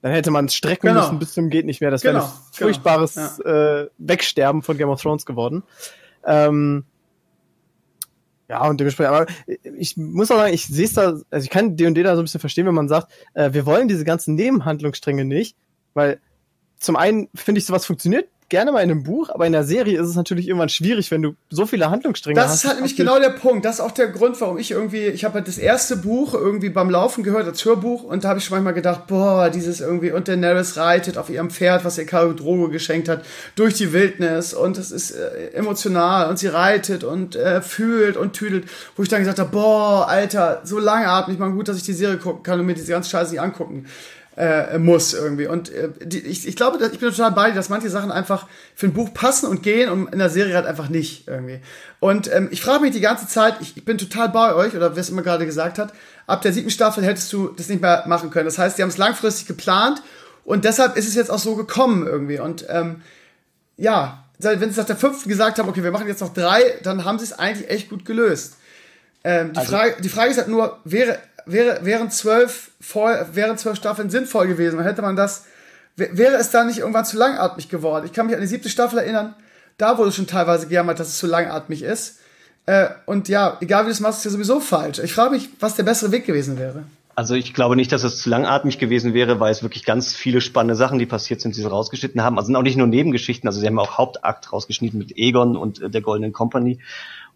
Dann hätte man es strecken genau. müssen bis zum geht nicht mehr. Das genau. wäre ein genau. furchtbares genau. ja. äh, Wegsterben von Game of Thrones geworden. Ähm, ja, und dementsprechend, aber ich muss auch sagen, ich sehe es da, also ich kann D&D da so ein bisschen verstehen, wenn man sagt, äh, wir wollen diese ganzen Nebenhandlungsstränge nicht, weil zum einen finde ich, sowas funktioniert gerne mal in einem Buch, aber in der Serie ist es natürlich irgendwann schwierig, wenn du so viele Handlungsstränge das hast. Das ist halt nämlich genau der Punkt. Das ist auch der Grund, warum ich irgendwie, ich habe halt das erste Buch irgendwie beim Laufen gehört, als Hörbuch, und da habe ich schon manchmal gedacht, boah, dieses irgendwie, und Daenerys reitet auf ihrem Pferd, was ihr Khal Drogo geschenkt hat, durch die Wildnis, und es ist äh, emotional, und sie reitet und äh, fühlt und tüdelt, wo ich dann gesagt habe, boah, Alter, so langatmig, mal gut, dass ich die Serie gucken kann und mir diese ganze Scheiße nicht angucken äh, muss irgendwie. Und äh, die, ich, ich glaube, dass, ich bin total bei dir, dass manche Sachen einfach für ein Buch passen und gehen und in der Serie halt einfach nicht irgendwie. Und ähm, ich frage mich die ganze Zeit, ich, ich bin total bei euch, oder wer es immer gerade gesagt hat, ab der siebten Staffel hättest du das nicht mehr machen können. Das heißt, die haben es langfristig geplant und deshalb ist es jetzt auch so gekommen irgendwie. Und ähm, ja, wenn sie nach der fünften gesagt haben, okay, wir machen jetzt noch drei, dann haben sie es eigentlich echt gut gelöst. Ähm, die, also, Frage, die Frage ist halt nur, wäre, wäre, wären zwölf, wären zwölf Staffeln sinnvoll gewesen, dann hätte man das, wäre es da nicht irgendwann zu langatmig geworden? Ich kann mich an die siebte Staffel erinnern, da wurde schon teilweise gejammert, dass es zu langatmig ist. Äh, und ja, egal wie du es machst, ist ja sowieso falsch. Ich frage mich, was der bessere Weg gewesen wäre. Also ich glaube nicht, dass es zu langatmig gewesen wäre, weil es wirklich ganz viele spannende Sachen, die passiert sind, die sie rausgeschnitten haben. Also sind auch nicht nur Nebengeschichten, also sie haben auch Hauptakt rausgeschnitten mit Egon und äh, der Goldenen Company.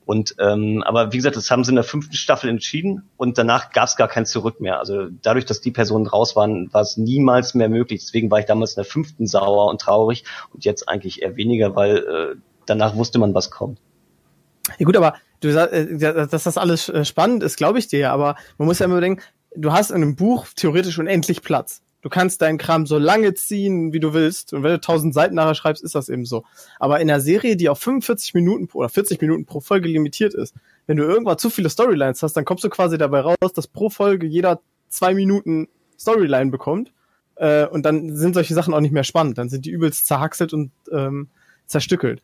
Und ähm, aber wie gesagt, das haben sie in der fünften Staffel entschieden und danach gab es gar kein Zurück mehr. Also dadurch, dass die Personen raus waren, war es niemals mehr möglich. Deswegen war ich damals in der fünften sauer und traurig und jetzt eigentlich eher weniger, weil äh, danach wusste man, was kommt. Ja gut, aber du sagst, äh, dass das alles äh, spannend ist, glaube ich dir, aber man muss ja immer denken, du hast in einem Buch theoretisch unendlich Platz. Du kannst deinen Kram so lange ziehen, wie du willst. Und wenn du tausend Seiten nachher schreibst, ist das eben so. Aber in einer Serie, die auf 45 Minuten oder 40 Minuten pro Folge limitiert ist, wenn du irgendwann zu viele Storylines hast, dann kommst du quasi dabei raus, dass pro Folge jeder zwei Minuten Storyline bekommt. Äh, und dann sind solche Sachen auch nicht mehr spannend. Dann sind die übelst zerhackselt und ähm, zerstückelt.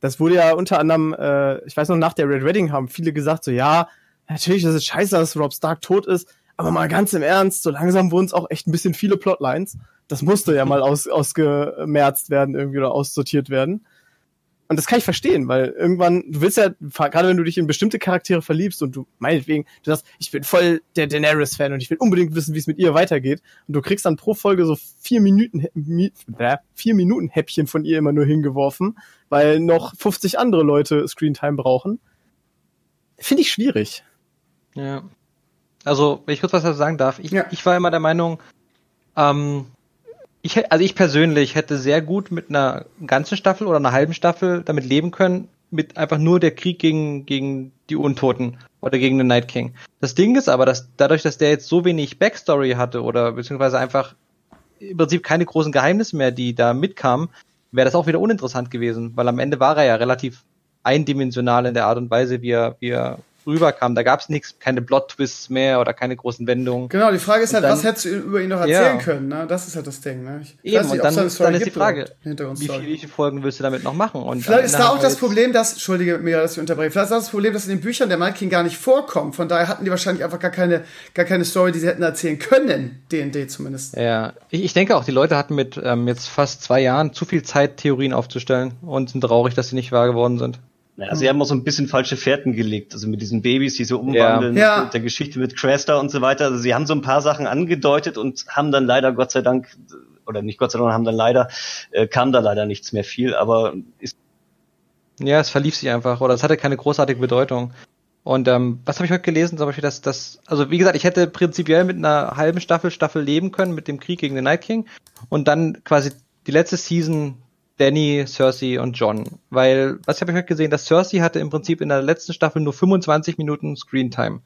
Das wurde ja unter anderem, äh, ich weiß noch, nach der Red Wedding haben viele gesagt, so ja, natürlich, ist scheiße, dass Rob Stark tot ist, aber mal ganz im Ernst, so langsam wurden es auch echt ein bisschen viele Plotlines. Das musste ja mal aus, ausgemerzt werden irgendwie oder aussortiert werden. Und das kann ich verstehen, weil irgendwann, du willst ja, gerade wenn du dich in bestimmte Charaktere verliebst und du, meinetwegen, du sagst, ich bin voll der Daenerys-Fan und ich will unbedingt wissen, wie es mit ihr weitergeht. Und du kriegst dann pro Folge so vier Minuten, vier Minuten Häppchen von ihr immer nur hingeworfen, weil noch 50 andere Leute Screentime brauchen. Finde ich schwierig. Ja. Also, wenn ich kurz was dazu sagen darf, ich, ja. ich war immer der Meinung, ähm, ich, also ich persönlich hätte sehr gut mit einer ganzen Staffel oder einer halben Staffel damit leben können, mit einfach nur der Krieg gegen, gegen die Untoten oder gegen den Night King. Das Ding ist aber, dass dadurch, dass der jetzt so wenig Backstory hatte oder beziehungsweise einfach im Prinzip keine großen Geheimnisse mehr, die da mitkamen, wäre das auch wieder uninteressant gewesen, weil am Ende war er ja relativ eindimensional in der Art und Weise, wie er, wie er rüberkam. Da gab es nichts, keine Plot-Twists mehr oder keine großen Wendungen. Genau, die Frage ist halt, dann, was hättest du über ihn noch erzählen ja. können? Ne? Das ist halt das Ding. Ne? Ich Eben, nicht, und dann, dann ist die Frage, wie viele, wie viele Folgen willst du damit noch machen? Und vielleicht ist da auch das Problem, dass, entschuldige mir, dass ich unterbreche, vielleicht ist das, das Problem, dass in den Büchern der Night King gar nicht vorkommt. Von daher hatten die wahrscheinlich einfach gar keine, gar keine Story, die sie hätten erzählen können, D&D zumindest. Ja, ich, ich denke auch, die Leute hatten mit ähm, jetzt fast zwei Jahren zu viel Zeit, Theorien aufzustellen und sind traurig, dass sie nicht wahr geworden sind. Naja, sie haben auch so ein bisschen falsche Fährten gelegt, also mit diesen Babys, die so umwandeln, ja. mit der Geschichte mit Craster und so weiter. Also sie haben so ein paar Sachen angedeutet und haben dann leider, Gott sei Dank, oder nicht Gott sei Dank, haben dann leider, äh, kam da leider nichts mehr viel, aber ist ja, es verlief sich einfach oder es hatte keine großartige Bedeutung. Und ähm, was habe ich heute gelesen? Zum Beispiel, dass das, also wie gesagt, ich hätte prinzipiell mit einer halben Staffel Staffel leben können mit dem Krieg gegen den Night King und dann quasi die letzte Season Danny, Cersei und John. Weil, was habe ich heute gesehen, dass Cersei hatte im Prinzip in der letzten Staffel nur 25 Minuten Screentime.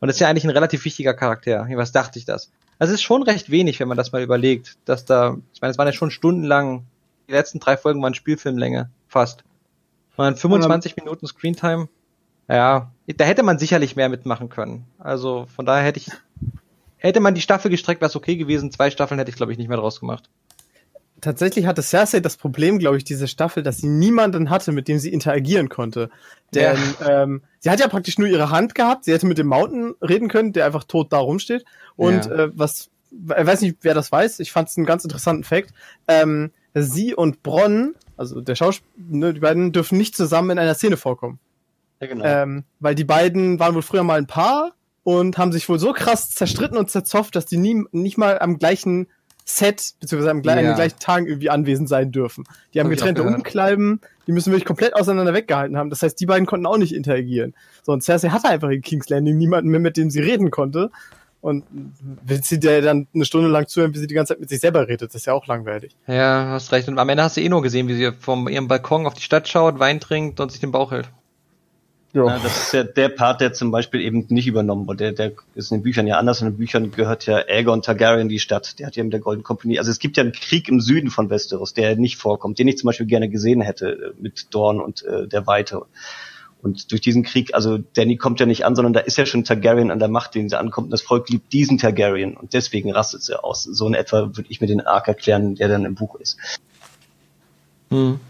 Und das ist ja eigentlich ein relativ wichtiger Charakter. Was dachte ich das? Das ist schon recht wenig, wenn man das mal überlegt, dass da, ich meine, es waren ja schon stundenlang, die letzten drei Folgen waren Spielfilmlänge, fast. Und dann 25 um, Minuten Screentime, ja, da hätte man sicherlich mehr mitmachen können. Also von daher hätte ich, hätte man die Staffel gestreckt, wäre es okay gewesen. Zwei Staffeln hätte ich, glaube ich, nicht mehr draus gemacht tatsächlich hatte Cersei das Problem, glaube ich, diese Staffel, dass sie niemanden hatte, mit dem sie interagieren konnte. Denn ja. ähm, sie hat ja praktisch nur ihre Hand gehabt. Sie hätte mit dem Mountain reden können, der einfach tot da rumsteht. Und ja. äh, was, ich weiß nicht, wer das weiß. Ich fand es einen ganz interessanten Fakt. Ähm, sie und Bronn, also der Schauspieler, ne, die beiden dürfen nicht zusammen in einer Szene vorkommen. Ja, genau. Ähm, weil die beiden waren wohl früher mal ein Paar und haben sich wohl so krass zerstritten und zerzofft, dass die nie, nicht mal am gleichen Set, beziehungsweise am gleichen, ja. an den gleichen Tagen irgendwie anwesend sein dürfen. Die haben Hab getrennte Umkleiben, die müssen wirklich komplett auseinander weggehalten haben. Das heißt, die beiden konnten auch nicht interagieren. So, und Cersei hatte einfach in King's Landing niemanden mehr, mit dem sie reden konnte. Und will sie dir dann eine Stunde lang zuhören, wie sie die ganze Zeit mit sich selber redet, das ist ja auch langweilig. Ja, hast recht. Und am Ende hast du eh nur gesehen, wie sie vom ihrem Balkon auf die Stadt schaut, Wein trinkt und sich den Bauch hält. Ja. ja. das ist ja der Part, der zum Beispiel eben nicht übernommen wurde. Der, der ist in den Büchern ja anders. In den Büchern gehört ja Aegon Targaryen die Stadt. Der hat ja mit der Golden Company. Also es gibt ja einen Krieg im Süden von Westeros, der nicht vorkommt, den ich zum Beispiel gerne gesehen hätte äh, mit Dorn und äh, der Weite. Und durch diesen Krieg, also Danny kommt ja nicht an, sondern da ist ja schon Targaryen an der Macht, den sie ankommt. Und das Volk liebt diesen Targaryen und deswegen rastet sie aus. So in etwa würde ich mir den Arc erklären, der dann im Buch ist. Hm.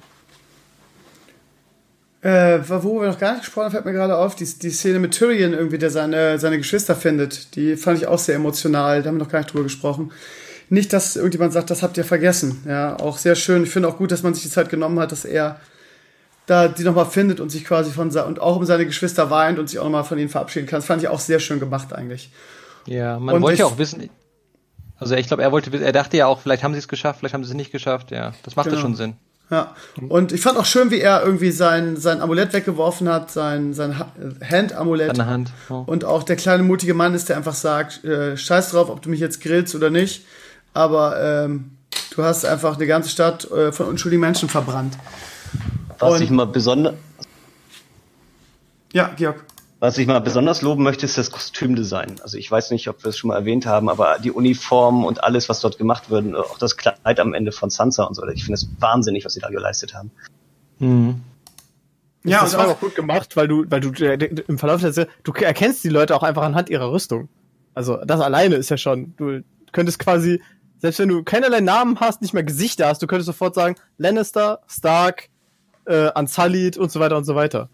Äh, wo wir noch gar nicht gesprochen haben, fällt mir gerade auf, die, die Szene mit Tyrion irgendwie, der seine, seine Geschwister findet. Die fand ich auch sehr emotional, da haben wir noch gar nicht drüber gesprochen. Nicht, dass irgendjemand sagt, das habt ihr vergessen. Ja, auch sehr schön. Ich finde auch gut, dass man sich die Zeit genommen hat, dass er da die nochmal findet und sich quasi von und auch um seine Geschwister weint und sich auch nochmal von ihnen verabschieden kann. Das fand ich auch sehr schön gemacht eigentlich. Ja, man und wollte ja auch wissen, also ich glaube, er wollte, er dachte ja auch, vielleicht haben sie es geschafft, vielleicht haben sie es nicht geschafft. Ja, das macht genau. schon Sinn. Ja, und ich fand auch schön, wie er irgendwie sein, sein Amulett weggeworfen hat, sein, sein Hand-Amulett. Seine Hand. Oh. Und auch der kleine mutige Mann ist, der einfach sagt, äh, scheiß drauf, ob du mich jetzt grillst oder nicht, aber ähm, du hast einfach eine ganze Stadt äh, von unschuldigen Menschen verbrannt. Was und, ich mal besonders. Ja, Georg. Was ich mal besonders loben möchte, ist das Kostümdesign. Also ich weiß nicht, ob wir es schon mal erwähnt haben, aber die Uniform und alles, was dort gemacht wird, auch das Kleid am Ende von Sansa und so, ich finde es wahnsinnig, was sie da geleistet haben. Mhm. Ja, das war auch gut gemacht, weil du, weil du äh, im Verlauf der Serie, du erkennst die Leute auch einfach anhand ihrer Rüstung. Also das alleine ist ja schon, du könntest quasi, selbst wenn du keinerlei Namen hast, nicht mehr Gesichter hast, du könntest sofort sagen, Lannister, Stark, äh, Unsullied und so weiter und so weiter.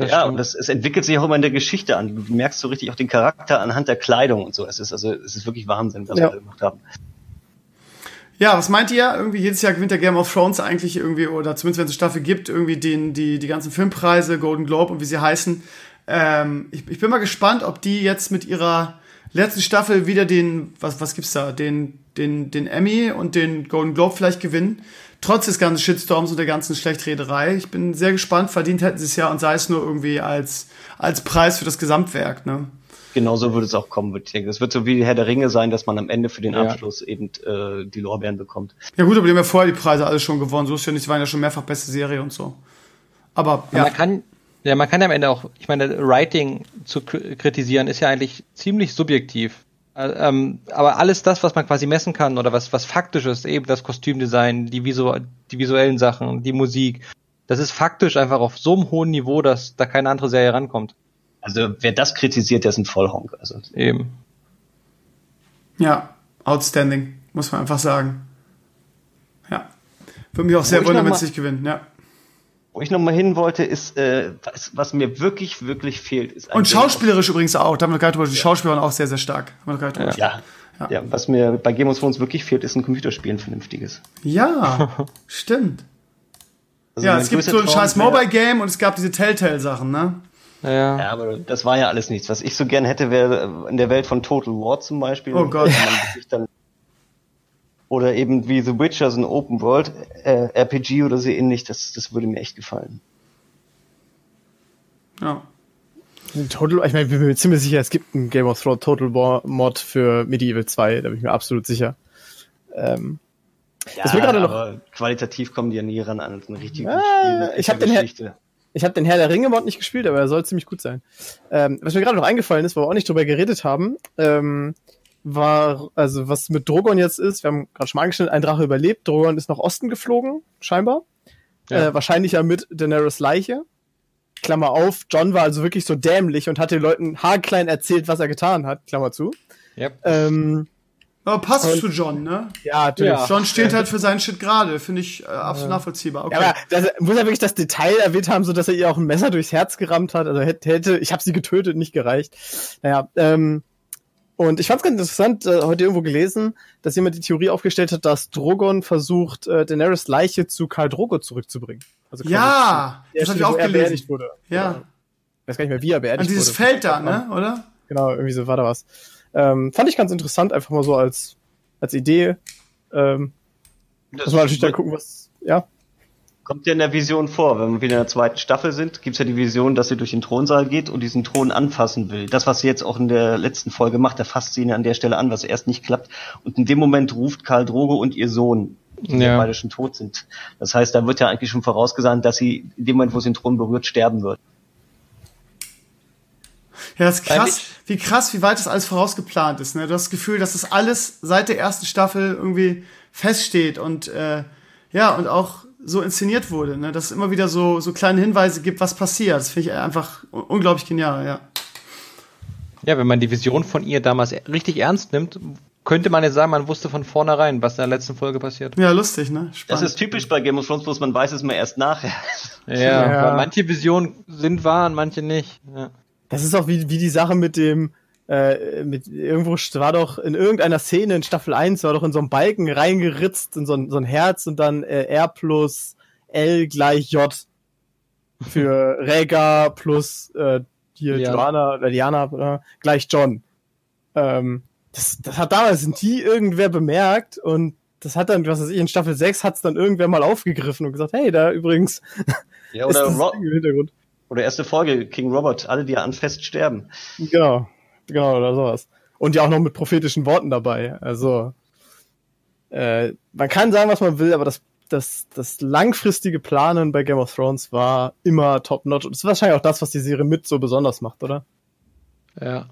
Das ja, stimmt. und das, es entwickelt sich auch immer in der Geschichte an. Du merkst so richtig auch den Charakter anhand der Kleidung und so. Es ist also, es ist wirklich Wahnsinn, was ja. wir gemacht haben. Ja, was meint ihr? Irgendwie jedes Jahr gewinnt der Game of Thrones eigentlich irgendwie, oder zumindest wenn es eine Staffel gibt, irgendwie den, die, die ganzen Filmpreise, Golden Globe und wie sie heißen. Ähm, ich, ich bin mal gespannt, ob die jetzt mit ihrer letzten Staffel wieder den, was, was gibt's da? Den, den, den Emmy und den Golden Globe vielleicht gewinnen trotz des ganzen Shitstorms und der ganzen Schlechtrederei. Ich bin sehr gespannt. Verdient hätten sie es ja und sei es nur irgendwie als, als Preis für das Gesamtwerk. Ne? Genauso würde es auch kommen, würde ich denken. Es wird so wie Herr der Ringe sein, dass man am Ende für den ja. Abschluss eben äh, die Lorbeeren bekommt. Ja gut, aber die haben ja vorher die Preise alles schon gewonnen. So ist ja nicht, waren ja schon mehrfach beste Serie und so. Aber ja. Man kann, ja, man kann ja am Ende auch, ich meine, Writing zu kritisieren ist ja eigentlich ziemlich subjektiv. Äh, ähm, aber alles das, was man quasi messen kann oder was, was faktisch ist, eben das Kostümdesign, die, visu die visuellen Sachen, die Musik, das ist faktisch einfach auf so einem hohen Niveau, dass da keine andere Serie rankommt. Also wer das kritisiert, der ist ein Vollhonk. Also. Eben. Ja, outstanding, muss man einfach sagen. Ja. Würde mich auch sehr wundern, wenn es nicht gewinnt, ja. Wo ich nochmal hin wollte, ist, äh, was, was mir wirklich, wirklich fehlt, ist Und schauspielerisch übrigens auch. Da haben wir gerade drüber, die ja. Schauspieler waren auch sehr, sehr stark. Haben wir ja. ja. Ja. ja, was mir bei Game of Thrones wirklich fehlt, ist ein Computerspiel, ein vernünftiges. Ja, stimmt. Also ja, es gibt so ein scheiß Mobile-Game und es gab diese Telltale-Sachen, ne? Ja. ja, aber das war ja alles nichts. Was ich so gern hätte, wäre in der Welt von Total War zum Beispiel. Oh Gott. Oder eben wie The Witcher, so ein Open World äh, RPG oder so ähnlich, das, das würde mir echt gefallen. Ja. Total, ich meine, ich bin mir ziemlich sicher, es gibt einen Game of Thrones Total War Mod für Medieval 2, da bin ich mir absolut sicher. Ähm, ja, das aber noch, qualitativ kommen die ja nie ran an ein richtiges äh, Spiel. Ich habe den, Herr, ich hab den Herr der Ringe Mod nicht gespielt, aber er soll ziemlich gut sein. Ähm, was mir gerade noch eingefallen ist, wo wir auch nicht drüber geredet haben, ähm, war, also was mit Drogon jetzt ist, wir haben gerade schon mal angeschnitten, ein Drache überlebt, Drogon ist nach Osten geflogen, scheinbar. Ja. Äh, wahrscheinlich ja mit Daenerys Leiche. Klammer auf, John war also wirklich so dämlich und hat den Leuten haarklein erzählt, was er getan hat, Klammer zu. Yep. Ähm, aber passt zu John, ne? Ja, natürlich. Ja. John steht halt für seinen Shit gerade, finde ich äh, absolut ja. nachvollziehbar. Okay. Ja, aber das, muss er wirklich das Detail erwähnt haben, so dass er ihr auch ein Messer durchs Herz gerammt hat. Also hätte, hätte ich habe sie getötet, nicht gereicht. Naja, ähm, und ich fand es ganz interessant, äh, heute irgendwo gelesen, dass jemand die Theorie aufgestellt hat, dass Drogon versucht, äh, Daenerys Leiche zu Karl Drogo zurückzubringen. Also ja, das habe ich auch gelesen. wurde. Ja. Oder, ich weiß gar nicht mehr, wie er beerdigt An dieses wurde. Feld da, ne, oder? Genau, irgendwie so war da was. Ähm, fand ich ganz interessant, einfach mal so als, als Idee. Ähm, das muss man natürlich dann gucken, was, ja. Kommt ja in der Vision vor. Wenn wir wieder in der zweiten Staffel sind, gibt's ja die Vision, dass sie durch den Thronsaal geht und diesen Thron anfassen will. Das, was sie jetzt auch in der letzten Folge macht, da fasst sie ihn an der Stelle an, was erst nicht klappt. Und in dem Moment ruft Karl Drogo und ihr Sohn, die ja. beide schon tot sind. Das heißt, da wird ja eigentlich schon vorausgesagt, dass sie in dem Moment, wo sie den Thron berührt, sterben wird. Ja, das ist krass, wie krass, wie weit das alles vorausgeplant ist. Ne? Du hast das Gefühl, dass das alles seit der ersten Staffel irgendwie feststeht und äh, ja, und auch so inszeniert wurde, ne? dass es immer wieder so, so kleine Hinweise gibt, was passiert. Das finde ich einfach unglaublich genial, ja. Ja, wenn man die Vision von ihr damals richtig ernst nimmt, könnte man jetzt sagen, man wusste von vornherein, was in der letzten Folge passiert. Ja, lustig, ne? Spannend. Das ist typisch bei Game of Thrones, bloß man weiß es mal erst nachher. Ja, ja. manche Visionen sind wahr und manche nicht. Ja. Das ist auch wie, wie die Sache mit dem, äh, mit irgendwo war doch in irgendeiner Szene in Staffel 1 war doch in so einem Balken reingeritzt in so ein, so ein Herz und dann äh, R plus L gleich J für Rega plus äh, hier ja. Joanna oder Diana äh, gleich John. Ähm, das, das hat damals nie irgendwer bemerkt und das hat dann, was weiß ich, in Staffel 6 hat es dann irgendwer mal aufgegriffen und gesagt, hey, da übrigens ja, oder ist das im Hintergrund. Oder erste Folge, King Robert, alle, die an Fest sterben. Genau, genau, oder sowas. Und ja auch noch mit prophetischen Worten dabei. Also, äh, man kann sagen, was man will, aber das, das, das langfristige Planen bei Game of Thrones war immer top-notch. Und das ist wahrscheinlich auch das, was die Serie mit so besonders macht, oder? Ja.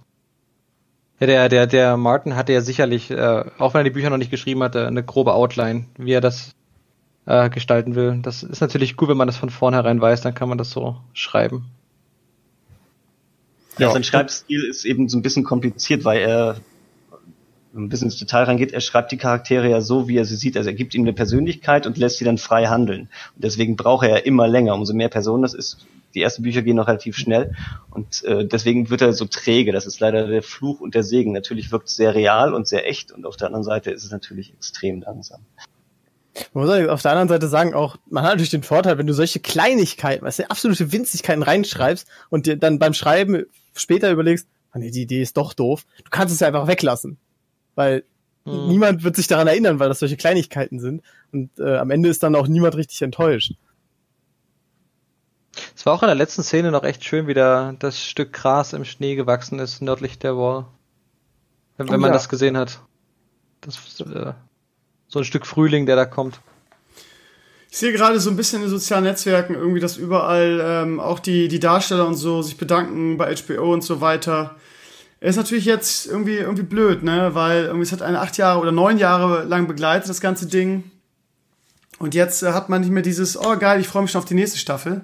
Ja, der, der, der Martin hatte ja sicherlich, äh, auch wenn er die Bücher noch nicht geschrieben hatte, eine grobe Outline, wie er das äh, gestalten will. Das ist natürlich gut, wenn man das von vornherein weiß, dann kann man das so schreiben. Ja, sein Schreibstil ist eben so ein bisschen kompliziert, weil er ein bisschen ins Detail reingeht, er schreibt die Charaktere ja so, wie er sie sieht. Also er gibt ihnen eine Persönlichkeit und lässt sie dann frei handeln. Und deswegen braucht er ja immer länger. Umso mehr Personen das ist, die ersten Bücher gehen noch relativ schnell und äh, deswegen wird er so träge. Das ist leider der Fluch und der Segen. Natürlich wirkt es sehr real und sehr echt und auf der anderen Seite ist es natürlich extrem langsam. Man muss auf der anderen Seite sagen, auch, man hat natürlich den Vorteil, wenn du solche Kleinigkeiten, weißt du, absolute Winzigkeiten reinschreibst und dir dann beim Schreiben später überlegst, oh nee, die Idee ist doch doof, du kannst es ja einfach weglassen. Weil hm. niemand wird sich daran erinnern, weil das solche Kleinigkeiten sind. Und äh, am Ende ist dann auch niemand richtig enttäuscht. Es war auch in der letzten Szene noch echt schön, wie da das Stück Gras im Schnee gewachsen ist, nördlich der Wall. Wenn, wenn oh, man ja. das gesehen hat. Das, äh, so ein Stück Frühling, der da kommt. Ich sehe gerade so ein bisschen in den sozialen Netzwerken irgendwie, dass überall ähm, auch die, die Darsteller und so sich bedanken bei HBO und so weiter. Ist natürlich jetzt irgendwie, irgendwie blöd, ne? Weil irgendwie es hat eine acht Jahre oder neun Jahre lang begleitet, das ganze Ding. Und jetzt äh, hat man nicht mehr dieses, oh geil, ich freue mich schon auf die nächste Staffel.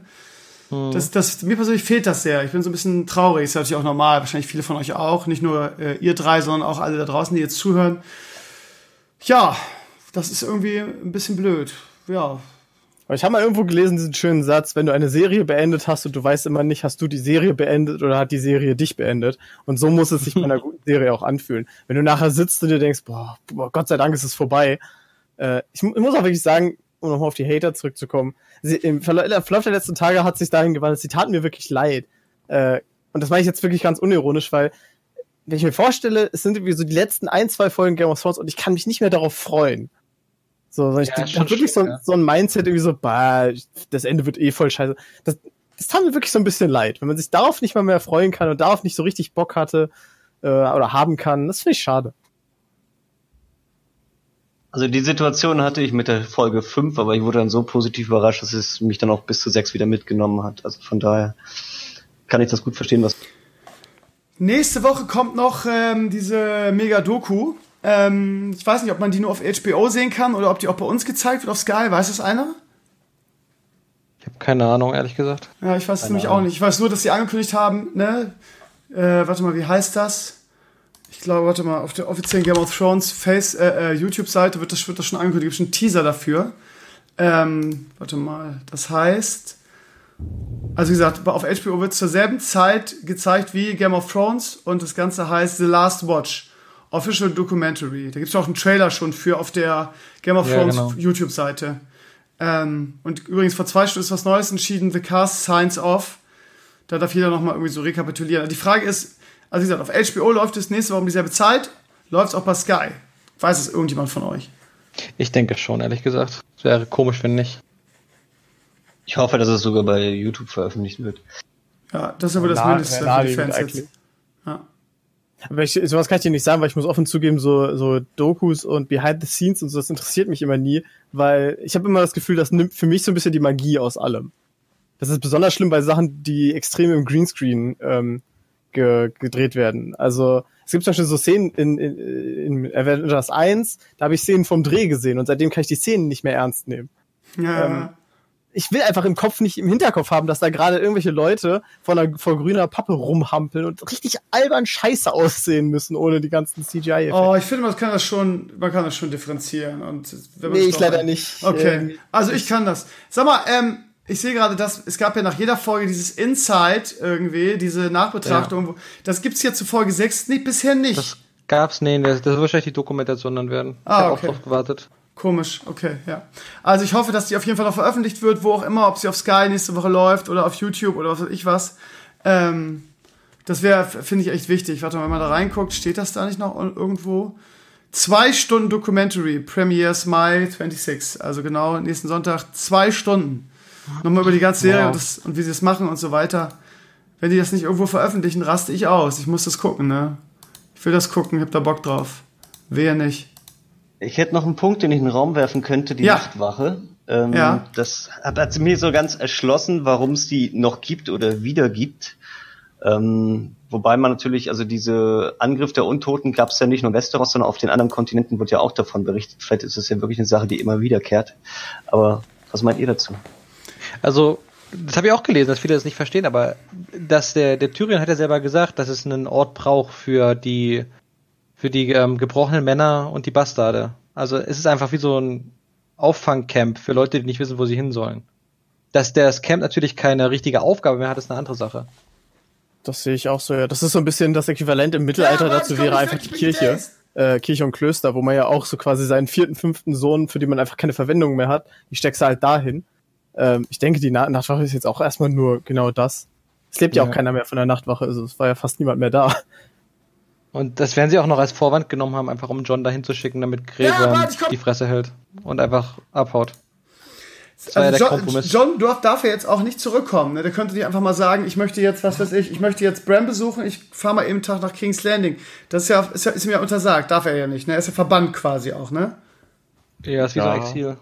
Hm. Das, das, mir persönlich fehlt das sehr. Ich bin so ein bisschen traurig. Ist natürlich auch normal. Wahrscheinlich viele von euch auch. Nicht nur äh, ihr drei, sondern auch alle da draußen, die jetzt zuhören. Ja, das ist irgendwie ein bisschen blöd. Ja. Aber ich habe mal irgendwo gelesen, diesen schönen Satz, wenn du eine Serie beendet hast und du weißt immer nicht, hast du die Serie beendet oder hat die Serie dich beendet. Und so muss es sich bei einer guten Serie auch anfühlen. Wenn du nachher sitzt und dir denkst, boah, boah Gott sei Dank ist es vorbei. Äh, ich, ich, muss auch wirklich sagen, um nochmal auf die Hater zurückzukommen, sie, im Verlauf der letzten Tage hat sich dahin gewandelt, sie taten mir wirklich leid. Äh, und das meine ich jetzt wirklich ganz unironisch, weil wenn ich mir vorstelle, es sind irgendwie so die letzten ein, zwei Folgen Game of Thrones und ich kann mich nicht mehr darauf freuen. So, ich ja, hab wirklich so, ja. so ein Mindset irgendwie so, bah, das Ende wird eh voll scheiße. Das, das tat mir wirklich so ein bisschen leid. Wenn man sich darauf nicht mal mehr freuen kann und darauf nicht so richtig Bock hatte äh, oder haben kann, das finde ich schade. Also die Situation hatte ich mit der Folge 5, aber ich wurde dann so positiv überrascht, dass es mich dann auch bis zu 6 wieder mitgenommen hat. Also von daher kann ich das gut verstehen, was. Nächste Woche kommt noch ähm, diese Mega-Doku ähm, ich weiß nicht, ob man die nur auf HBO sehen kann oder ob die auch bei uns gezeigt wird auf Sky. Weiß es einer? Ich habe keine Ahnung, ehrlich gesagt. Ja, ich weiß es nämlich auch nicht. Ich weiß nur, dass sie angekündigt haben, ne? Äh, warte mal, wie heißt das? Ich glaube, warte mal, auf der offiziellen Game of Thrones Face, äh, äh, YouTube-Seite wird das, wird das schon angekündigt. Es gibt schon einen Teaser dafür. Ähm, warte mal, das heißt, also wie gesagt, auf HBO wird zur selben Zeit gezeigt wie Game of Thrones und das Ganze heißt The Last Watch. Official Documentary. Da gibt es auch einen Trailer schon für auf der Game of Thrones ja, genau. YouTube-Seite. Ähm, und übrigens vor zwei Stunden ist was Neues entschieden, The Cast Signs Off. Da darf jeder nochmal irgendwie so rekapitulieren. Die Frage ist, also wie gesagt, auf HBO läuft es nächste Woche um dieselbe Zeit, läuft es auch bei Sky. Weiß es irgendjemand von euch? Ich denke schon, ehrlich gesagt. Es wäre komisch, wenn nicht. Ich hoffe, dass es sogar bei YouTube veröffentlicht wird. Ja, das ist aber das Mindeste für die Fans jetzt. Ja. Aber ich, sowas kann ich dir nicht sagen, weil ich muss offen zugeben, so, so Dokus und Behind the Scenes und so, das interessiert mich immer nie, weil ich habe immer das Gefühl, das nimmt für mich so ein bisschen die Magie aus allem. Das ist besonders schlimm bei Sachen, die extrem im Greenscreen ähm, ge gedreht werden. Also es gibt zum Beispiel so Szenen in, in, in Avengers 1, da habe ich Szenen vom Dreh gesehen und seitdem kann ich die Szenen nicht mehr ernst nehmen. Ja. Ähm, ich will einfach im Kopf nicht im Hinterkopf haben, dass da gerade irgendwelche Leute vor, einer, vor grüner Pappe rumhampeln und richtig albern scheiße aussehen müssen, ohne die ganzen CGI. -Effekte. Oh, ich finde, man kann das schon, man kann das schon differenzieren. Und wenn nee, ich leider nicht. Okay. Ähm, also ich kann das. Sag mal, ähm, ich sehe gerade, dass es gab ja nach jeder Folge dieses Insight irgendwie, diese Nachbetrachtung. Ja. Das gibt's hier zu Folge 6 nicht, bisher nicht. Das gab's, nee, das, das wird wahrscheinlich die Dokumentation dann werden. Ah, ich habe okay. auch drauf gewartet. Komisch, okay, ja. Also ich hoffe, dass die auf jeden Fall noch veröffentlicht wird, wo auch immer, ob sie auf Sky nächste Woche läuft oder auf YouTube oder was weiß ich was. Ähm, das wäre, finde ich, echt wichtig. Warte mal, wenn man da reinguckt, steht das da nicht noch irgendwo? Zwei Stunden Documentary, Premieres Mai 26, also genau nächsten Sonntag, zwei Stunden. Nochmal über die ganze Serie wow. und, das, und wie sie es machen und so weiter. Wenn die das nicht irgendwo veröffentlichen, raste ich aus. Ich muss das gucken, ne? Ich will das gucken, ich hab da Bock drauf. Wer nicht. Ich hätte noch einen Punkt, den ich in den Raum werfen könnte, die ja. Nachtwache. Ähm, ja. Das hat, hat mir so ganz erschlossen, warum es die noch gibt oder wieder gibt. Ähm, wobei man natürlich, also diese Angriff der Untoten gab es ja nicht nur in Westeros, sondern auf den anderen Kontinenten wird ja auch davon berichtet. Vielleicht ist es ja wirklich eine Sache, die immer wiederkehrt. Aber was meint ihr dazu? Also, das habe ich auch gelesen, dass viele das nicht verstehen, aber dass der, der Tyrion hat ja selber gesagt, dass es einen Ort braucht für die für die ähm, gebrochenen Männer und die Bastarde. Also es ist einfach wie so ein Auffangcamp für Leute, die nicht wissen, wo sie hin sollen. Dass das Camp natürlich keine richtige Aufgabe mehr hat, ist eine andere Sache. Das sehe ich auch so, ja. Das ist so ein bisschen das Äquivalent im Mittelalter ja, dazu wäre einfach die Kirche. Äh, Kirche und Klöster, wo man ja auch so quasi seinen vierten, fünften Sohn, für den man einfach keine Verwendung mehr hat, die steckst du halt dahin. Ähm, ich denke, die Nachtwache ist jetzt auch erstmal nur genau das. Es lebt ja. ja auch keiner mehr von der Nachtwache, also es war ja fast niemand mehr da. Und das werden sie auch noch als Vorwand genommen haben, einfach um John dahin zu schicken, damit Gräber ja, die Fresse hält und einfach abhaut. Das also ja John, John darf, darf ja jetzt auch nicht zurückkommen. Ne? Der könnte nicht einfach mal sagen, ich möchte jetzt, was weiß ich, ich möchte jetzt Bram besuchen, ich fahre mal eben Tag nach King's Landing. Das ist ja, ist ja, ist ihm ja untersagt, darf er ja nicht. Ne? Er ist ja verbannt quasi auch, ne? Ja, ist wie ja. so Exil.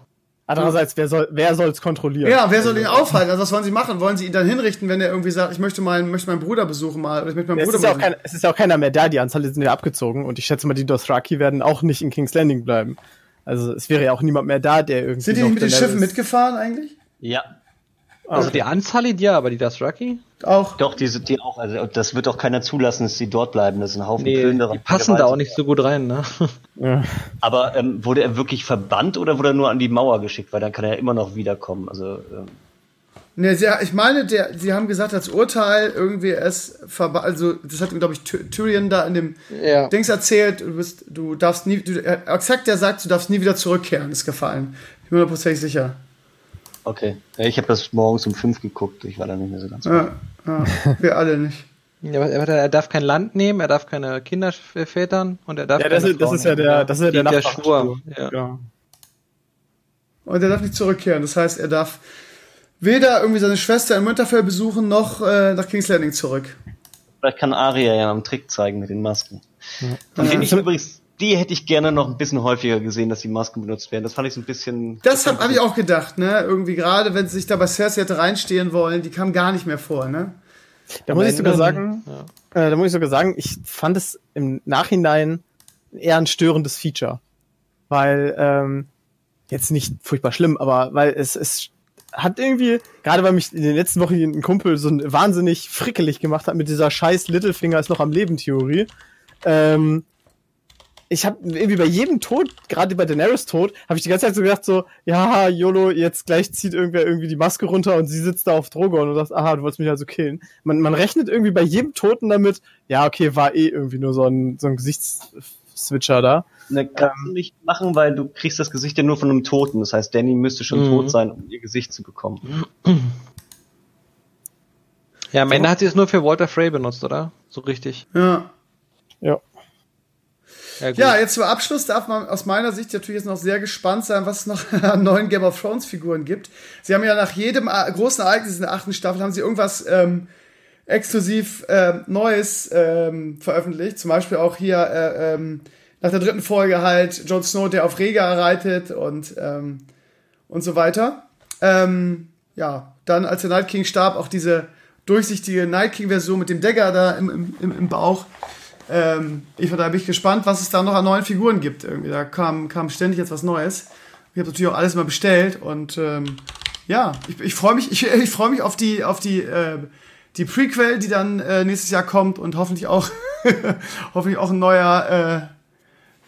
Andererseits, wer soll wer soll's kontrollieren? Ja, wer soll ihn aufhalten? Also was wollen sie machen? Wollen sie ihn dann hinrichten, wenn er irgendwie sagt, ich möchte meinen, möchte meinen Bruder besuchen mal, oder ich möchte meinen es Bruder ist ja auch kein, Es ist ja auch keiner mehr da, die Anzahl sind ja abgezogen und ich schätze mal, die Dothraki werden auch nicht in King's Landing bleiben. Also es wäre ja auch niemand mehr da, der irgendwie. Sind die nicht mit den Schiffen mitgefahren eigentlich? Ja. Also okay. die Anzahl ja, aber die Dothraki? Auch. Doch, die sind die auch. Also das wird auch keiner zulassen, dass sie dort bleiben. Das ist ein Haufen nee, Plünderer. Die passen da auch nicht so gut rein, ne? Ja. Aber ähm, wurde er wirklich verbannt oder wurde er nur an die Mauer geschickt? Weil dann kann er ja immer noch wiederkommen. Also ähm. Ne, sie, ich meine, der, sie haben gesagt, als Urteil irgendwie es verbannt, also das hat ihm, glaube ich, Tyrion da in dem ja. Dings erzählt, du bist, du darfst nie, du, exakt der sagt, du darfst nie wieder zurückkehren, ist gefallen. Ich bin mir hundertprozentig sicher. Okay. Ja, ich habe das morgens um fünf geguckt. Ich war da nicht mehr so ganz ja, ja, Wir alle nicht. Ja, er darf kein Land nehmen, er darf keine Kinder vätern und er darf ja, das, ist, das ist ja der, das ist ja der, der Schwur. Ja. ja. Und er darf nicht zurückkehren. Das heißt, er darf weder irgendwie seine Schwester in Winterfell besuchen, noch äh, nach King's Landing zurück. Vielleicht kann Arya ja einen Trick zeigen mit den Masken. Ja. Von denen ich übrigens die hätte ich gerne noch ein bisschen häufiger gesehen, dass die Masken benutzt werden. Das fand ich so ein bisschen. Das habe hab ich auch gedacht, ne? Irgendwie gerade, wenn sie sich da bei Cersei hätte reinstehen wollen, die kam gar nicht mehr vor, ne? Da muss ich sogar sagen, ja. äh, da muss ich sogar sagen, ich fand es im Nachhinein eher ein störendes Feature. Weil, ähm, jetzt nicht furchtbar schlimm, aber weil es, es hat irgendwie, gerade weil mich in den letzten Wochen ein Kumpel so wahnsinnig frickelig gemacht hat mit dieser scheiß Littlefinger ist noch am Leben Theorie, ähm, ich habe irgendwie bei jedem Tod, gerade bei Daenerys Tod, habe ich die ganze Zeit so gedacht so, ja, YOLO, jetzt gleich zieht irgendwer irgendwie die Maske runter und sie sitzt da auf Drogon und sagt, aha, du wolltest mich also killen. Man, man rechnet irgendwie bei jedem Toten damit, ja, okay, war eh irgendwie nur so ein, so ein Gesichtsswitcher da. Ne, kannst ähm, du nicht machen, weil du kriegst das Gesicht ja nur von einem Toten. Das heißt, Danny müsste schon mhm. tot sein, um ihr Gesicht zu bekommen. Ja, am Ende hat sie es nur für Walter Frey benutzt, oder? So richtig. Ja. Ja. Ja, ja, jetzt zum Abschluss darf man aus meiner Sicht natürlich jetzt noch sehr gespannt sein, was es noch an neuen Game of Thrones Figuren gibt. Sie haben ja nach jedem äh, großen Ereignis in der achten Staffel haben sie irgendwas ähm, exklusiv äh, Neues ähm, veröffentlicht. Zum Beispiel auch hier äh, ähm, nach der dritten Folge halt Jon Snow, der auf Rega reitet und ähm, und so weiter. Ähm, ja, dann als der Night King starb, auch diese durchsichtige Night King Version mit dem Dagger da im, im, im Bauch. Ähm, ich, da bin ich gespannt, was es da noch an neuen Figuren gibt. Irgendwie. Da kam, kam ständig jetzt was Neues. Ich habe natürlich auch alles mal bestellt und ähm, ja, ich, ich freue mich, ich, ich freue mich auf die, auf die, äh, die Prequel, die dann äh, nächstes Jahr kommt und hoffentlich auch, hoffentlich auch ein neuer,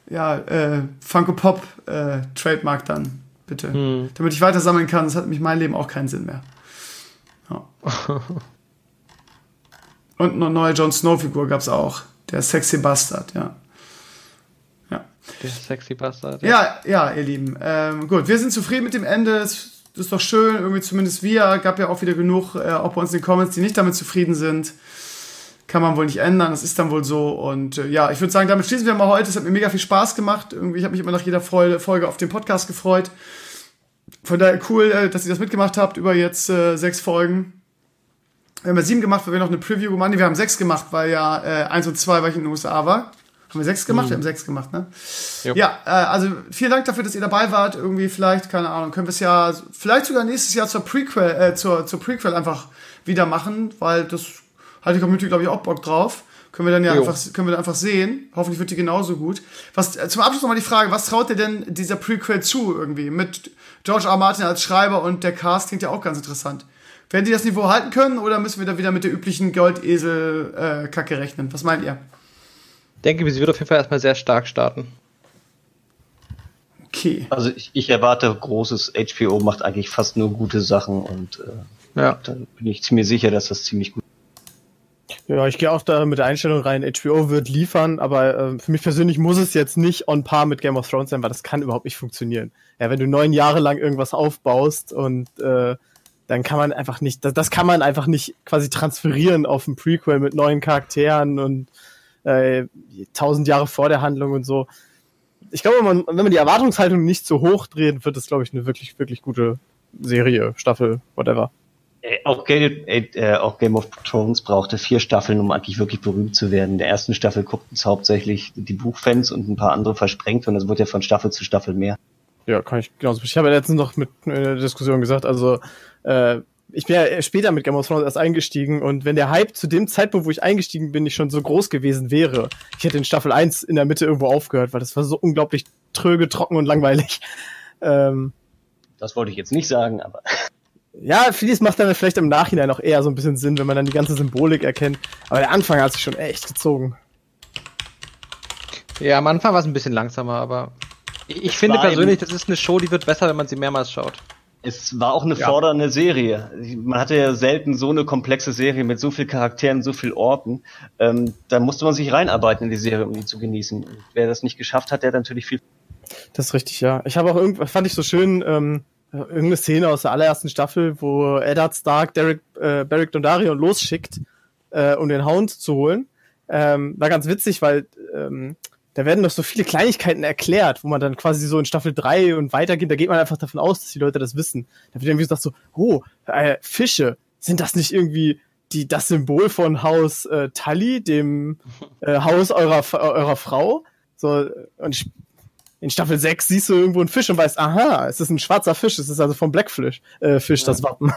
äh, ja, äh, Funko Pop äh, Trademark dann, bitte. Hm. Damit ich weiter sammeln kann, das hat nämlich mein Leben auch keinen Sinn mehr. Ja. und eine neue Jon Snow Figur gab's auch. Der Sexy Bastard, ja. Ja. Der Sexy Bastard. Ja, ja, ihr Lieben. Ähm, gut, wir sind zufrieden mit dem Ende. Es das ist doch schön, irgendwie zumindest wir. Gab ja auch wieder genug, äh, auch bei uns in den Comments, die nicht damit zufrieden sind. Kann man wohl nicht ändern, das ist dann wohl so. Und äh, ja, ich würde sagen, damit schließen wir mal heute. Es hat mir mega viel Spaß gemacht. Irgendwie, ich habe mich immer nach jeder Folge auf den Podcast gefreut. Von daher cool, äh, dass ihr das mitgemacht habt über jetzt äh, sechs Folgen. Wir haben ja sieben gemacht, weil wir noch eine Preview gemacht haben. Wir haben sechs gemacht, weil ja äh, eins und zwei, weil ich in den USA war. Haben wir sechs gemacht? Mhm. Wir haben sechs gemacht, ne? Jo. Ja, äh, also vielen Dank dafür, dass ihr dabei wart. Irgendwie vielleicht, keine Ahnung, können wir es ja vielleicht sogar nächstes Jahr zur Prequel, äh, zur, zur Prequel einfach wieder machen, weil das hat die Community, glaube ich, auch Bock drauf. Können wir dann ja jo. einfach, können wir dann einfach sehen. Hoffentlich wird die genauso gut. Was, äh, zum Abschluss nochmal die Frage, was traut ihr denn dieser Prequel zu irgendwie? Mit George R. Martin als Schreiber und der Cast klingt ja auch ganz interessant. Werden die das Niveau halten können oder müssen wir da wieder mit der üblichen Goldesel-Kacke äh, rechnen? Was meint ihr? denke, sie wird auf jeden Fall erstmal sehr stark starten. Okay. Also ich, ich erwarte großes HBO macht eigentlich fast nur gute Sachen und äh, ja. dann bin ich ziemlich sicher, dass das ziemlich gut ja, ich gehe auch da mit der Einstellung rein, HBO wird liefern, aber äh, für mich persönlich muss es jetzt nicht on par mit Game of Thrones sein, weil das kann überhaupt nicht funktionieren. Ja, wenn du neun Jahre lang irgendwas aufbaust und äh, dann kann man einfach nicht, das, das kann man einfach nicht quasi transferieren auf ein Prequel mit neuen Charakteren und äh, tausend Jahre vor der Handlung und so. Ich glaube, wenn man, wenn man die Erwartungshaltung nicht so hoch dreht, wird es, glaube ich, eine wirklich, wirklich gute Serie, Staffel, whatever. Äh, auch, Game, äh, auch Game of Thrones brauchte vier Staffeln, um eigentlich wirklich berühmt zu werden. In der ersten Staffel guckten es hauptsächlich die Buchfans und ein paar andere versprengt und es wird ja von Staffel zu Staffel mehr. Ja, kann ich genauso. Ich habe ja letztens noch mit in der Diskussion gesagt, also äh, ich bin ja später mit Game of Thrones erst eingestiegen und wenn der Hype zu dem Zeitpunkt, wo ich eingestiegen bin, nicht schon so groß gewesen wäre, ich hätte in Staffel 1 in der Mitte irgendwo aufgehört, weil das war so unglaublich tröge, trocken und langweilig. Ähm, das wollte ich jetzt nicht sagen, aber. Ja, vieles macht dann vielleicht im Nachhinein auch eher so ein bisschen Sinn, wenn man dann die ganze Symbolik erkennt. Aber der Anfang hat sich schon echt gezogen. Ja, am Anfang war es ein bisschen langsamer, aber ich, ich finde persönlich, das ist eine Show, die wird besser, wenn man sie mehrmals schaut. Es war auch eine ja. fordernde Serie. Man hatte ja selten so eine komplexe Serie mit so viel Charakteren, so viel Orten. Ähm, da musste man sich reinarbeiten in die Serie, um die zu genießen. wer das nicht geschafft hat, der hat natürlich viel. Das ist richtig, ja. Ich habe auch irgendwas, fand ich so schön, ähm, irgendeine Szene aus der allerersten Staffel, wo Eddard Stark Derek, äh, Beric Dondarrion losschickt, äh, um den Hound zu holen. Ähm, war ganz witzig, weil ähm, da werden doch so viele Kleinigkeiten erklärt, wo man dann quasi so in Staffel 3 und weitergeht, da geht man einfach davon aus, dass die Leute das wissen. Da wird irgendwie gesagt so, oh, äh, Fische, sind das nicht irgendwie die, das Symbol von Haus äh, Tully, dem äh, Haus eurer, eurer Frau? So, und in Staffel 6 siehst du irgendwo einen Fisch und weißt, aha, es ist ein schwarzer Fisch, es ist also vom Blackfish äh, Fisch ja. das Wappen.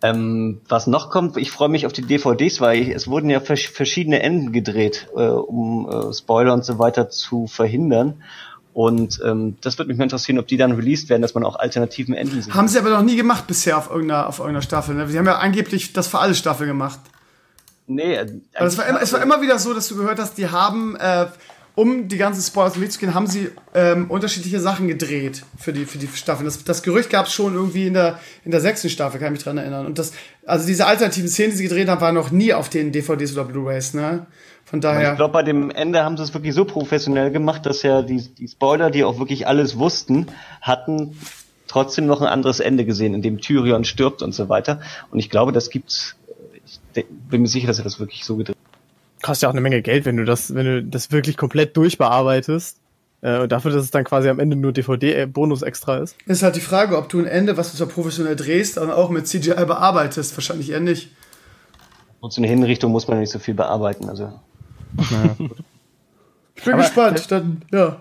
Ähm, was noch kommt, ich freue mich auf die DVDs, weil ich, es wurden ja vers verschiedene Enden gedreht, äh, um äh, Spoiler und so weiter zu verhindern. Und ähm, das würde mich mal interessieren, ob die dann released werden, dass man auch alternativen Enden sieht. Haben sie aber noch nie gemacht bisher auf irgendeiner, auf irgendeiner Staffel. Ne? Sie haben ja angeblich das für alle Staffel gemacht. Nee. Äh, aber es war, immer, es war immer wieder so, dass du gehört hast, die haben äh, um die ganzen Spoilers mitzugehen, haben sie ähm, unterschiedliche Sachen gedreht für die, für die Staffel. Das, das Gerücht gab es schon irgendwie in der, in der sechsten Staffel, kann ich mich dran erinnern. Und das, also diese alternativen Szenen, die sie gedreht haben, waren noch nie auf den DVDs oder Blu-Rays, ne? Von daher. Ich glaube, bei dem Ende haben sie es wirklich so professionell gemacht, dass ja die, die Spoiler, die auch wirklich alles wussten, hatten trotzdem noch ein anderes Ende gesehen, in dem Tyrion stirbt und so weiter. Und ich glaube, das gibt's, ich bin mir sicher, dass er das wirklich so gedreht kostet ja auch eine Menge Geld, wenn du das, wenn du das wirklich komplett durchbearbeitest. Äh, und dafür, dass es dann quasi am Ende nur DVD-Bonus extra ist. Ist halt die Frage, ob du ein Ende, was du so professionell drehst, dann auch mit CGI bearbeitest. Wahrscheinlich eher nicht. Und so eine Hinrichtung muss man nicht so viel bearbeiten, also. Naja, ich bin Aber gespannt, dann, ja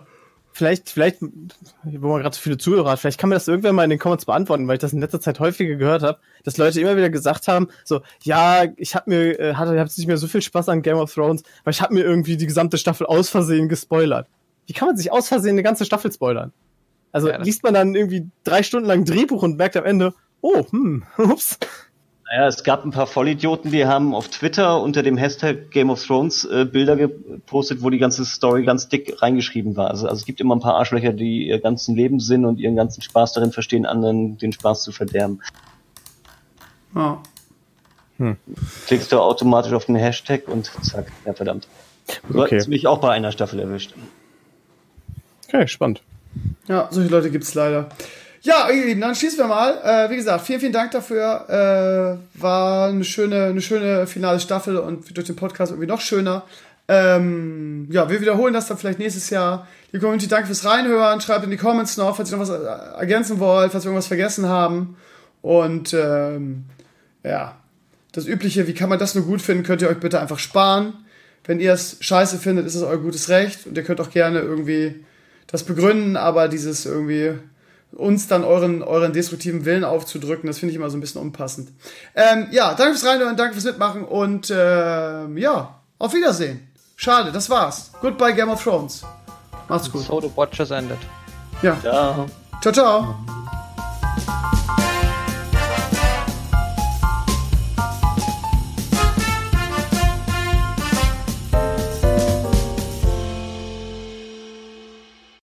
vielleicht, vielleicht, wo man gerade so viele Zuhörer hat, vielleicht kann man das irgendwann mal in den Comments beantworten, weil ich das in letzter Zeit häufiger gehört habe, dass Leute immer wieder gesagt haben, so, ja, ich habe mir, äh, hatte, ich hab nicht mehr so viel Spaß an Game of Thrones, weil ich habe mir irgendwie die gesamte Staffel aus Versehen gespoilert. Wie kann man sich aus Versehen eine ganze Staffel spoilern? Also Ja, liest man dann irgendwie drei Stunden lang Drehbuch und merkt am Ende, oh, hm, ups. Naja, es gab ein paar Vollidioten, die haben auf Twitter unter dem Hashtag Game of Thrones äh, Bilder gepostet, wo die ganze Story ganz dick reingeschrieben war. Also, also es gibt immer ein paar Arschlöcher, die ihr ganzen Lebenssinn und ihren ganzen Spaß darin verstehen, anderen den Spaß zu verderben. Ja. Klickst du automatisch auf den Hashtag und zack, ja verdammt. So Okay. hat's mich auch bei einer Staffel erwischt. Okay, spannend. Ja, solche Leute gibt's leider. Ja, ihr Lieben, dann schließen wir mal. Äh, wie gesagt, vielen, vielen Dank dafür. Äh, war eine schöne, eine schöne finale Staffel und durch den Podcast irgendwie noch schöner. Ähm, ja, wir wiederholen das dann vielleicht nächstes Jahr. Die Community, danke fürs Reinhören. Schreibt in die Comments noch, falls ihr noch was äh, ergänzen wollt, falls wir irgendwas vergessen haben. Und ähm, ja, das Übliche, wie kann man das nur gut finden, könnt ihr euch bitte einfach sparen. Wenn ihr es scheiße findet, ist es euer gutes Recht. Und ihr könnt auch gerne irgendwie das begründen, aber dieses irgendwie uns dann euren, euren destruktiven Willen aufzudrücken, das finde ich immer so ein bisschen unpassend. Ähm, ja, danke fürs Reinhören, danke fürs Mitmachen und ähm, ja, auf Wiedersehen. Schade, das war's. Goodbye Game of Thrones. Macht's gut. So the Watchers ended. Ja, Ja. ciao, ciao.